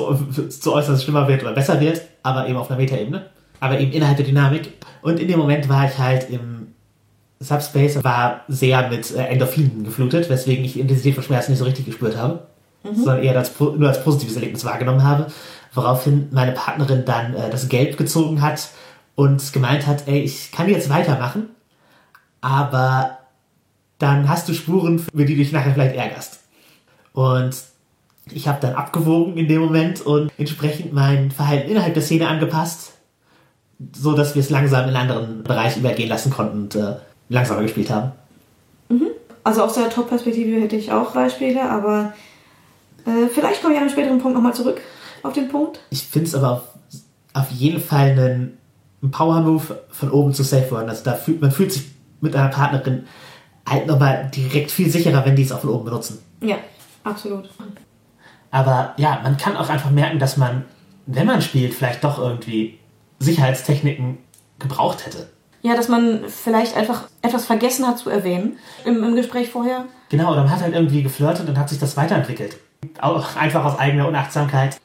zu äußern, dass es schlimmer wird oder besser wird, aber eben auf einer Metaebene. Aber eben innerhalb der Dynamik. Und in dem Moment war ich halt im Subspace, war sehr mit äh, Endorphinen geflutet, weswegen ich Intensität von Schmerzen nicht so richtig gespürt habe, mhm. sondern eher als, nur als positives Erlebnis wahrgenommen habe woraufhin meine Partnerin dann äh, das Gelb gezogen hat und gemeint hat, ey, ich kann jetzt weitermachen, aber dann hast du Spuren, für die du dich nachher vielleicht ärgerst. Und ich habe dann abgewogen in dem Moment und entsprechend mein Verhalten innerhalb der Szene angepasst, so dass wir es langsam in einen anderen Bereich übergehen lassen konnten und äh, langsamer gespielt haben.
Mhm. Also aus der Top-Perspektive hätte ich auch Beispiele, aber äh, vielleicht komme ich an einem späteren Punkt nochmal zurück auf den Punkt.
Ich finde es aber auf, auf, jeden Fall einen, einen Power-Move von oben zu safe worden. Also da fühlt, man fühlt sich mit einer Partnerin halt nochmal direkt viel sicherer, wenn die es auch von oben benutzen.
Ja, absolut.
Aber ja, man kann auch einfach merken, dass man, wenn man spielt, vielleicht doch irgendwie Sicherheitstechniken gebraucht hätte.
Ja, dass man vielleicht einfach etwas vergessen hat zu erwähnen im, im Gespräch vorher.
Genau, oder man hat halt irgendwie geflirtet und hat sich das weiterentwickelt. Auch einfach aus eigener Unachtsamkeit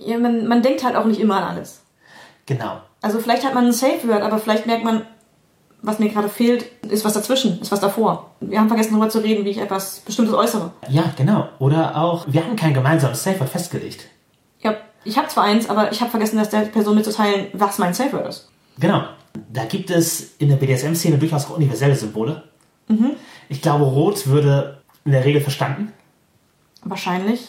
ja, man, man denkt halt auch nicht immer an alles.
Genau.
Also vielleicht hat man ein Safe Word, aber vielleicht merkt man, was mir gerade fehlt, ist was dazwischen, ist was davor. Wir haben vergessen darüber zu reden, wie ich etwas Bestimmtes äußere.
Ja, genau. Oder auch, wir haben kein gemeinsames Safe Word festgelegt.
Ja, ich habe zwar eins, aber ich habe vergessen, dass der Person mitzuteilen, was mein Safe Word ist.
Genau. Da gibt es in der BDSM-Szene durchaus auch universelle Symbole. Mhm. Ich glaube, Rot würde in der Regel verstanden.
Wahrscheinlich.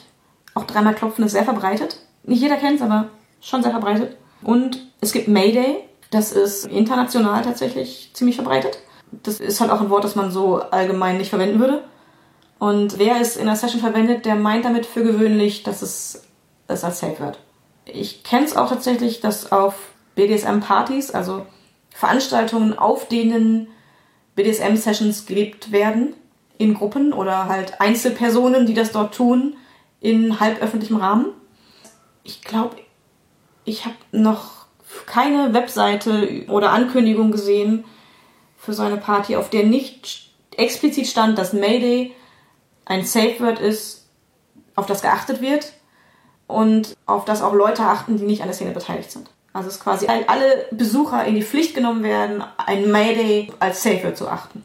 Auch dreimal klopfen ist sehr verbreitet. Nicht jeder kennt es, aber schon sehr verbreitet. Und es gibt Mayday. Das ist international tatsächlich ziemlich verbreitet. Das ist halt auch ein Wort, das man so allgemein nicht verwenden würde. Und wer es in der Session verwendet, der meint damit für gewöhnlich, dass es es als Safe wird. Ich kenne es auch tatsächlich, dass auf BDSM-Partys, also Veranstaltungen, auf denen BDSM-Sessions gelebt werden, in Gruppen oder halt Einzelpersonen, die das dort tun, in halböffentlichem Rahmen, ich glaube, ich habe noch keine Webseite oder Ankündigung gesehen für so eine Party, auf der nicht explizit stand, dass Mayday ein Safe Word ist, auf das geachtet wird und auf das auch Leute achten, die nicht an der Szene beteiligt sind. Also es ist quasi alle Besucher in die Pflicht genommen werden, ein Mayday als Safe Word zu achten.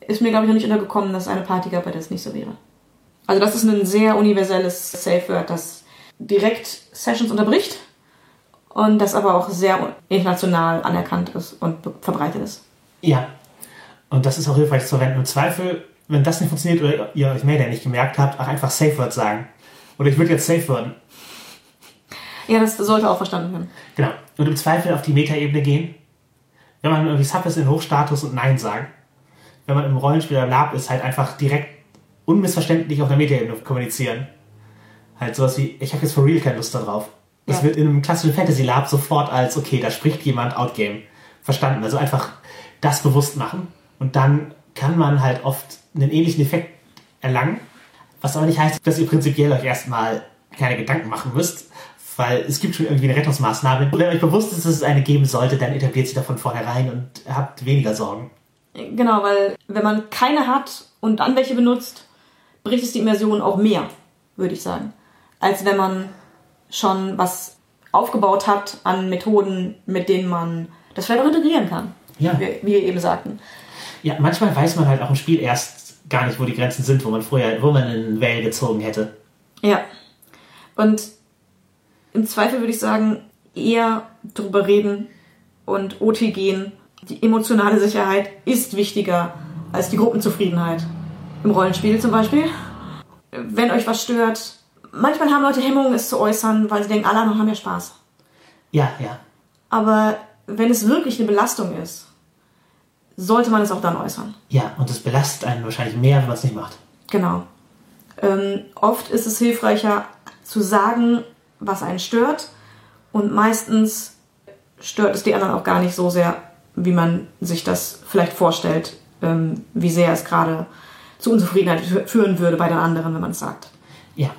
Ist mir, glaube ich, noch nicht untergekommen, dass es eine Party gab, bei der es nicht so wäre. Also das ist ein sehr universelles Safe Word, das direkt Sessions unterbricht und das aber auch sehr international anerkannt ist und verbreitet ist.
Ja, und das ist auch hilfreich zu verwenden. Im Zweifel, wenn das nicht funktioniert oder ihr euch Mayday nicht gemerkt habt, auch einfach Safe Word sagen. Oder ich würde jetzt Safe Worden.
Ja, das sollte auch verstanden werden.
Genau. Und im Zweifel auf die Metaebene gehen. Wenn man irgendwie Sub ist in Hochstatus und Nein sagen. Wenn man im Rollenspiel oder Lab ist, halt einfach direkt unmissverständlich auf der Metaebene kommunizieren. Halt sowas wie, ich habe jetzt for real keine Lust darauf. Das ja. wird in einem klassischen Fantasy Lab sofort als, okay, da spricht jemand Outgame verstanden. Also einfach das bewusst machen. Und dann kann man halt oft einen ähnlichen Effekt erlangen. Was aber nicht heißt, dass ihr prinzipiell euch erstmal keine Gedanken machen müsst, weil es gibt schon irgendwie eine Rettungsmaßnahme. Wenn euch bewusst ist, dass es eine geben sollte, dann etabliert sich davon vornherein und habt weniger Sorgen.
Genau, weil wenn man keine hat und dann welche benutzt, bricht es die Immersion auch mehr, würde ich sagen als wenn man schon was aufgebaut hat an Methoden, mit denen man das vielleicht auch integrieren kann.
Ja.
Wie, wie wir eben sagten.
Ja, manchmal weiß man halt auch im Spiel erst gar nicht, wo die Grenzen sind, wo man früher, wo man einen Well gezogen hätte.
Ja. Und im Zweifel würde ich sagen, eher drüber reden und OT gehen. Die emotionale Sicherheit ist wichtiger als die Gruppenzufriedenheit. Im Rollenspiel zum Beispiel. Wenn euch was stört, manchmal haben Leute Hemmungen, es zu äußern, weil sie denken, alle anderen haben ja Spaß.
Ja, ja.
Aber wenn es wirklich eine Belastung ist, sollte man es auch dann äußern.
Ja, und es belastet einen wahrscheinlich mehr, wenn man es nicht macht.
Genau. Ähm, oft ist es hilfreicher zu sagen, was einen stört. Und meistens stört es die anderen auch gar nicht so sehr, wie man sich das vielleicht vorstellt, ähm, wie sehr es gerade zu Unzufriedenheit fü- führen würde bei den anderen, wenn man es sagt.
Ja.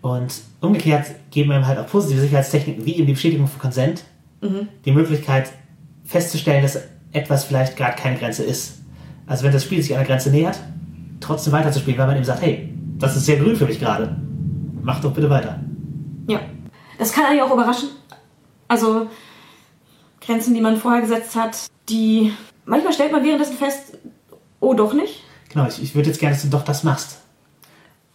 Und umgekehrt geben einem halt auch positive Sicherheitstechniken, wie eben die Bestätigung von Consent, die Möglichkeit festzustellen, dass etwas vielleicht gerade keine Grenze ist. Also wenn das Spiel sich einer Grenze nähert, trotzdem weiterzuspielen, weil man eben sagt, hey, das ist sehr grün für mich gerade. Mach doch bitte weiter.
Ja. Das kann eigentlich auch überraschen. Also Grenzen, die man vorher gesetzt hat, die manchmal stellt man währenddessen fest, oh doch nicht.
Genau, ich, ich würde jetzt gerne, dass du doch das machst.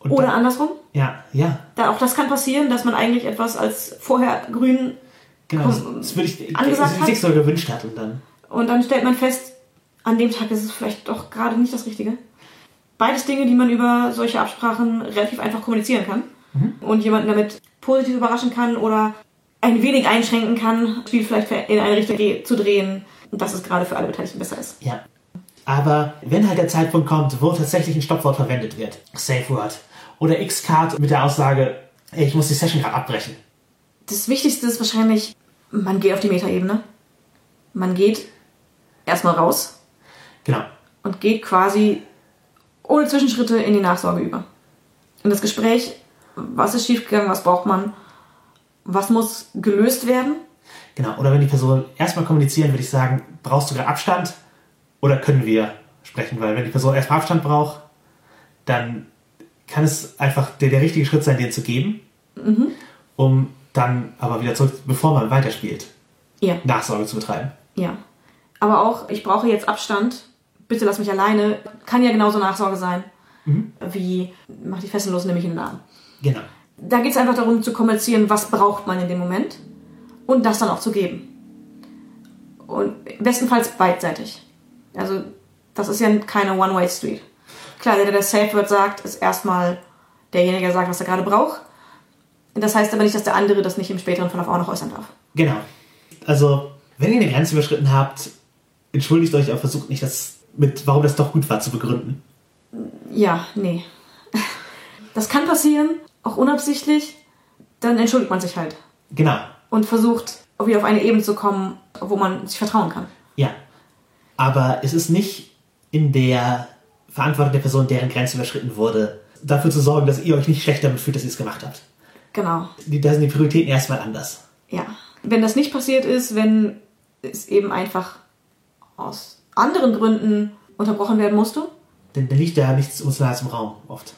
Und
Oder
dann,
andersrum.
Ja, ja,
Da auch das kann passieren, dass man eigentlich etwas als vorher grün
genau. Das,
Komm,
das würde ich,
angesagt
das
hat.
sich so gewünscht hat und dann.
und dann stellt man fest, an dem Tag ist es vielleicht doch gerade nicht das Richtige. Beides Dinge, die man über solche Absprachen relativ einfach kommunizieren kann und jemanden damit positiv überraschen kann oder ein wenig einschränken kann, das Spiel vielleicht in eine Richtung zu drehen, dass es gerade für alle Beteiligten besser ist.
Ja. Aber wenn halt der Zeitpunkt kommt, wo tatsächlich ein Stoppwort verwendet wird, Safe Word, oder X-Card mit der Aussage, ey, ich muss die Session gerade abbrechen.
Das Wichtigste ist wahrscheinlich, man geht auf die Metaebene. Man geht erstmal raus
Genau.
und geht quasi ohne Zwischenschritte in die Nachsorge über. In das Gespräch, was ist schiefgegangen, was braucht man, was muss gelöst werden.
Genau. Oder wenn die Person erstmal kommunizieren, würde ich sagen, brauchst du gerade Abstand oder können wir sprechen? Weil wenn die Person erstmal Abstand braucht, dann kann es einfach der, der richtige Schritt sein, den zu geben, um dann aber wieder zurück, bevor man weiterspielt,
Ja,
Nachsorge zu betreiben.
ja. Aber auch, ich brauche jetzt Abstand, bitte lass mich alleine, kann ja genauso Nachsorge sein, wie mach die Fesseln los, nämlich in den Arm.
Genau.
Da geht es einfach darum zu kommunizieren, was braucht man in dem Moment und das dann auch zu geben. Und bestenfalls beidseitig. Also das ist ja keine One-Way-Street. Klar, der, der das Safe-Word sagt, ist erstmal derjenige, der sagt, was er gerade braucht. Das heißt aber nicht, dass der andere das nicht im späteren Verlauf auch noch äußern darf.
Genau. Also, wenn ihr eine Grenze überschritten habt, entschuldigt euch, aber versucht nicht, das mit, warum das doch gut war, zu begründen.
Ja, nee. Das kann passieren, auch unabsichtlich. Dann entschuldigt man sich halt
Genau.
und versucht, wieder auf eine Ebene zu kommen, wo man sich vertrauen kann.
Ja. Aber es ist nicht in der Verantwortung der Person, deren Grenze überschritten wurde, dafür zu sorgen, dass ihr euch nicht schlecht damit fühlt, dass ihr es gemacht habt.
Genau.
Da sind die Prioritäten erstmal anders.
Ja. Wenn das nicht passiert ist, wenn es eben einfach aus anderen Gründen unterbrochen werden musste,
Denn da liegt ja nichts Emotionales im Raum, oft.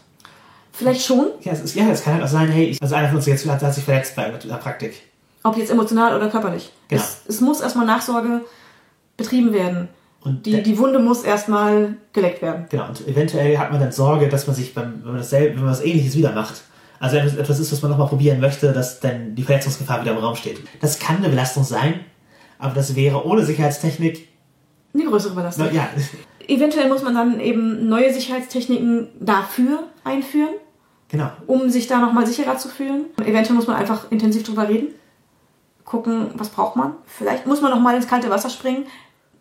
vielleicht schon,
Ja, es, ist, ja, es kann halt auch sein, hey, ich, also einer von uns jetzt hat, hat sich verletzt bei der Praktik.
ob jetzt emotional oder körperlich.
Genau.
Es, es muss erstmal Nachsorge betrieben werden.
Und
Die, die Wunde muss erstmal geleckt werden.
Genau, und eventuell hat man dann Sorge, dass man sich beim, wenn man dasselbe, wenn man was ähnliches wieder macht, also wenn es etwas ist, was man nochmal probieren möchte, dass dann die Verletzungsgefahr wieder im Raum steht. Das kann eine Belastung sein, aber das wäre ohne Sicherheitstechnik,
Eine größere Belastung.
ja,
Eventuell muss man dann eben neue Sicherheitstechniken dafür einführen,
genau.
um sich da nochmal sicherer zu fühlen. Eventuell muss man einfach intensiv drüber reden, gucken, was braucht man. Vielleicht muss man nochmal ins kalte Wasser springen.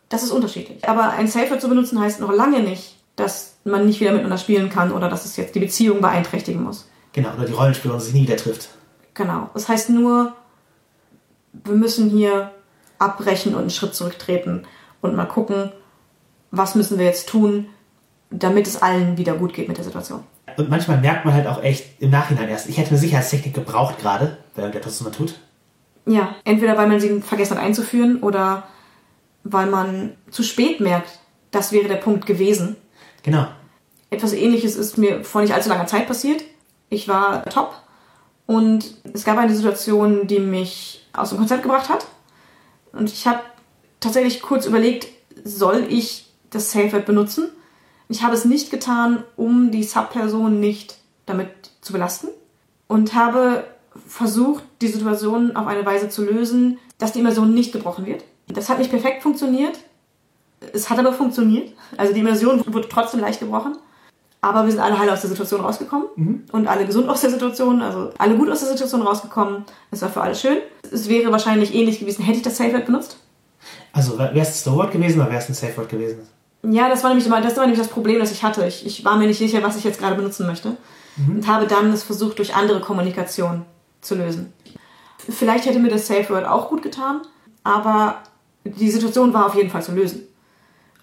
Das ist unterschiedlich. Aber ein Safer zu benutzen heißt noch lange nicht, dass man nicht wieder miteinander spielen kann oder dass es jetzt die Beziehung beeinträchtigen muss.
Genau, oder die Rollenspielerin sich nie wieder trifft.
Genau. Das heißt nur, wir müssen hier abbrechen und einen Schritt zurücktreten und mal gucken, was müssen wir jetzt tun, damit es allen wieder gut geht mit der Situation.
Und manchmal merkt man halt auch echt im Nachhinein erst, ich hätte eine Sicherheitstechnik gebraucht gerade, weil der das mal tut.
Ja, entweder weil man sie vergessen hat einzuführen oder weil man zu spät merkt, das wäre der Punkt gewesen.
Genau.
Etwas ähnliches ist mir vor nicht allzu langer Zeit passiert. Ich war top Und es gab eine Situation, die mich aus dem Konzept gebracht hat. Und ich habe tatsächlich kurz überlegt, soll ich das Safe Word benutzen? Ich habe es nicht getan, um die Subperson nicht damit zu belasten. Und habe versucht, die Situation auf eine Weise zu lösen, dass die Immersion nicht gebrochen wird. Das hat nicht perfekt funktioniert. Es hat aber funktioniert. Also die Immersion wurde trotzdem leicht gebrochen. Aber wir sind alle heil aus der Situation rausgekommen mhm. und alle gesund aus der Situation, also alle gut aus der Situation rausgekommen. Es war für alle schön. Es wäre wahrscheinlich ähnlich gewesen, hätte ich das Safe Word benutzt.
Also wäre es ein Slow Word gewesen oder wäre es ein Safe Word gewesen?
Ja, das war, nämlich, das war nämlich das Problem, das ich hatte. Ich, ich war mir nicht sicher, was ich jetzt gerade benutzen möchte. Mhm. Und habe dann es versucht, durch andere Kommunikation zu lösen. Vielleicht hätte mir das Safe Word auch gut getan, aber die Situation war auf jeden Fall zu lösen.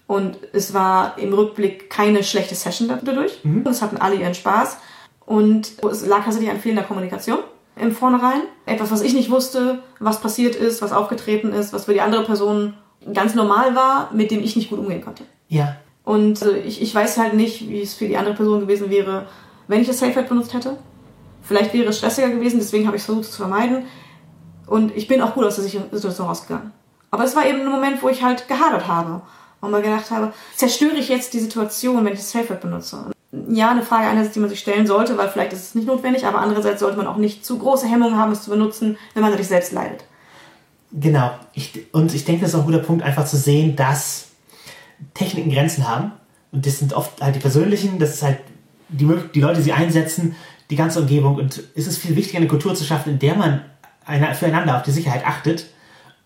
Und es war im Rückblick keine schlechte Session dadurch. Mhm. Es hatten alle ihren Spaß. Und es lag tatsächlich an fehlender Kommunikation im Vornherein. Etwas, was ich nicht wusste, was passiert ist, was aufgetreten ist, was für die andere Person ganz normal war, mit dem ich nicht gut umgehen konnte.
Ja.
Und äh, ich, ich weiß halt nicht, wie es für die andere Person gewesen wäre, wenn ich das Safe benutzt hätte. Vielleicht wäre es stressiger gewesen, deswegen habe ich es versucht zu vermeiden. Und ich bin auch gut aus der Situation rausgegangen. Aber es war eben ein Moment, wo ich halt gehadert habe und mir gedacht habe, zerstöre ich jetzt die Situation, wenn ich das Safe benutze? Ja, eine Frage einerseits, die man sich stellen sollte, weil vielleicht ist es nicht notwendig, aber andererseits sollte man auch nicht zu große Hemmungen haben, es zu benutzen, wenn man natürlich selbst leidet.
Genau. Ich, und ich denke, das ist auch ein guter Punkt, einfach zu sehen, dass Techniken Grenzen haben. Und das sind oft halt die persönlichen, das ist halt die, die Leute, die sie einsetzen, die ganze Umgebung. Und es ist viel wichtiger, eine Kultur zu schaffen, in der man eine, füreinander auf die Sicherheit achtet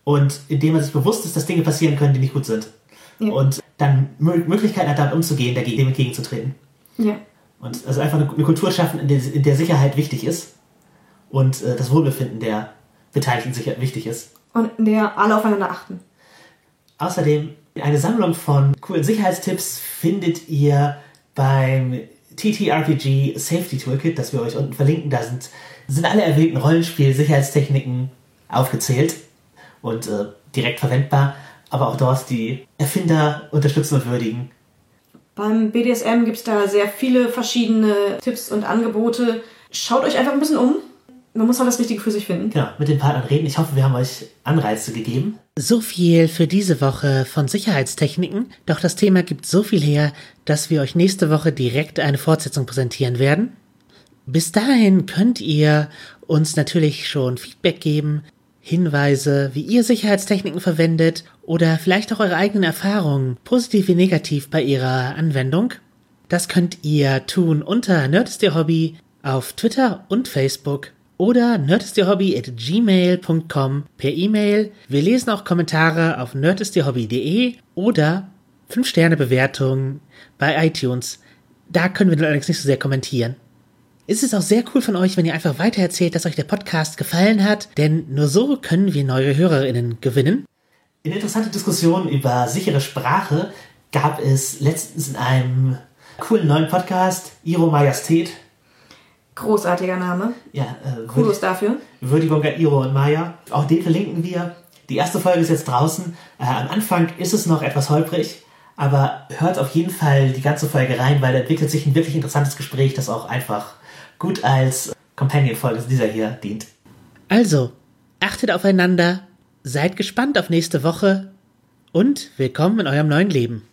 und in dem man sich bewusst ist, dass Dinge passieren können, die nicht gut sind. Ja. Und dann Möglichkeiten hat, damit umzugehen, dagegen, dem entgegenzutreten.
Ja.
Und also einfach eine, eine Kultur schaffen, in der, in der, Sicherheit wichtig ist und äh, das Wohlbefinden der Beteiligten sicher wichtig ist.
Und in der alle aufeinander achten.
Außerdem, eine Sammlung von coolen Sicherheitstipps findet ihr beim TTRPG Safety Toolkit, das wir euch unten verlinken. Da sind, sind alle erwähnten Rollenspiel-Sicherheitstechniken aufgezählt und äh, direkt verwendbar. Aber auch dort die Erfinder unterstützen und würdigen.
Beim BDSM gibt es da sehr viele verschiedene Tipps und Angebote. Schaut euch einfach ein bisschen um. Man muss halt das Richtige für sich finden.
Genau, mit den Partnern reden. Ich hoffe, wir haben euch Anreize gegeben.
So viel für diese Woche von Sicherheitstechniken. Doch das Thema gibt so viel her, dass wir euch nächste Woche direkt eine Fortsetzung präsentieren werden. Bis dahin könnt ihr uns natürlich schon Feedback geben, Hinweise, wie ihr Sicherheitstechniken verwendet oder vielleicht auch eure eigenen Erfahrungen, positiv wie negativ bei ihrer Anwendung. Das könnt ihr tun unter Hobby auf Twitter und Facebook oder nerdistyourhobby at gmail.com per E-Mail. Wir lesen auch Kommentare auf nerdistyourhobby.de oder 5-Sterne-Bewertungen bei iTunes. Da können wir allerdings nicht so sehr kommentieren. Es ist auch sehr cool von euch, wenn ihr einfach weitererzählt, dass euch der Podcast gefallen hat, denn nur so können wir neue HörerInnen gewinnen.
In interessante Diskussionen über sichere Sprache gab es letztens in einem coolen neuen Podcast Iro Majestät
Großartiger Name.
Ja,
äh, Kudos dafür.
Würdigung an Iro und Maya. Auch den verlinken wir. Die erste Folge ist jetzt draußen. Äh, am Anfang ist es noch etwas holprig, aber hört auf jeden Fall die ganze Folge rein, weil da entwickelt sich ein wirklich interessantes Gespräch, das auch einfach gut als Companion-Folge dieser hier dient.
Also, achtet aufeinander, seid gespannt auf nächste Woche und willkommen in eurem neuen Leben.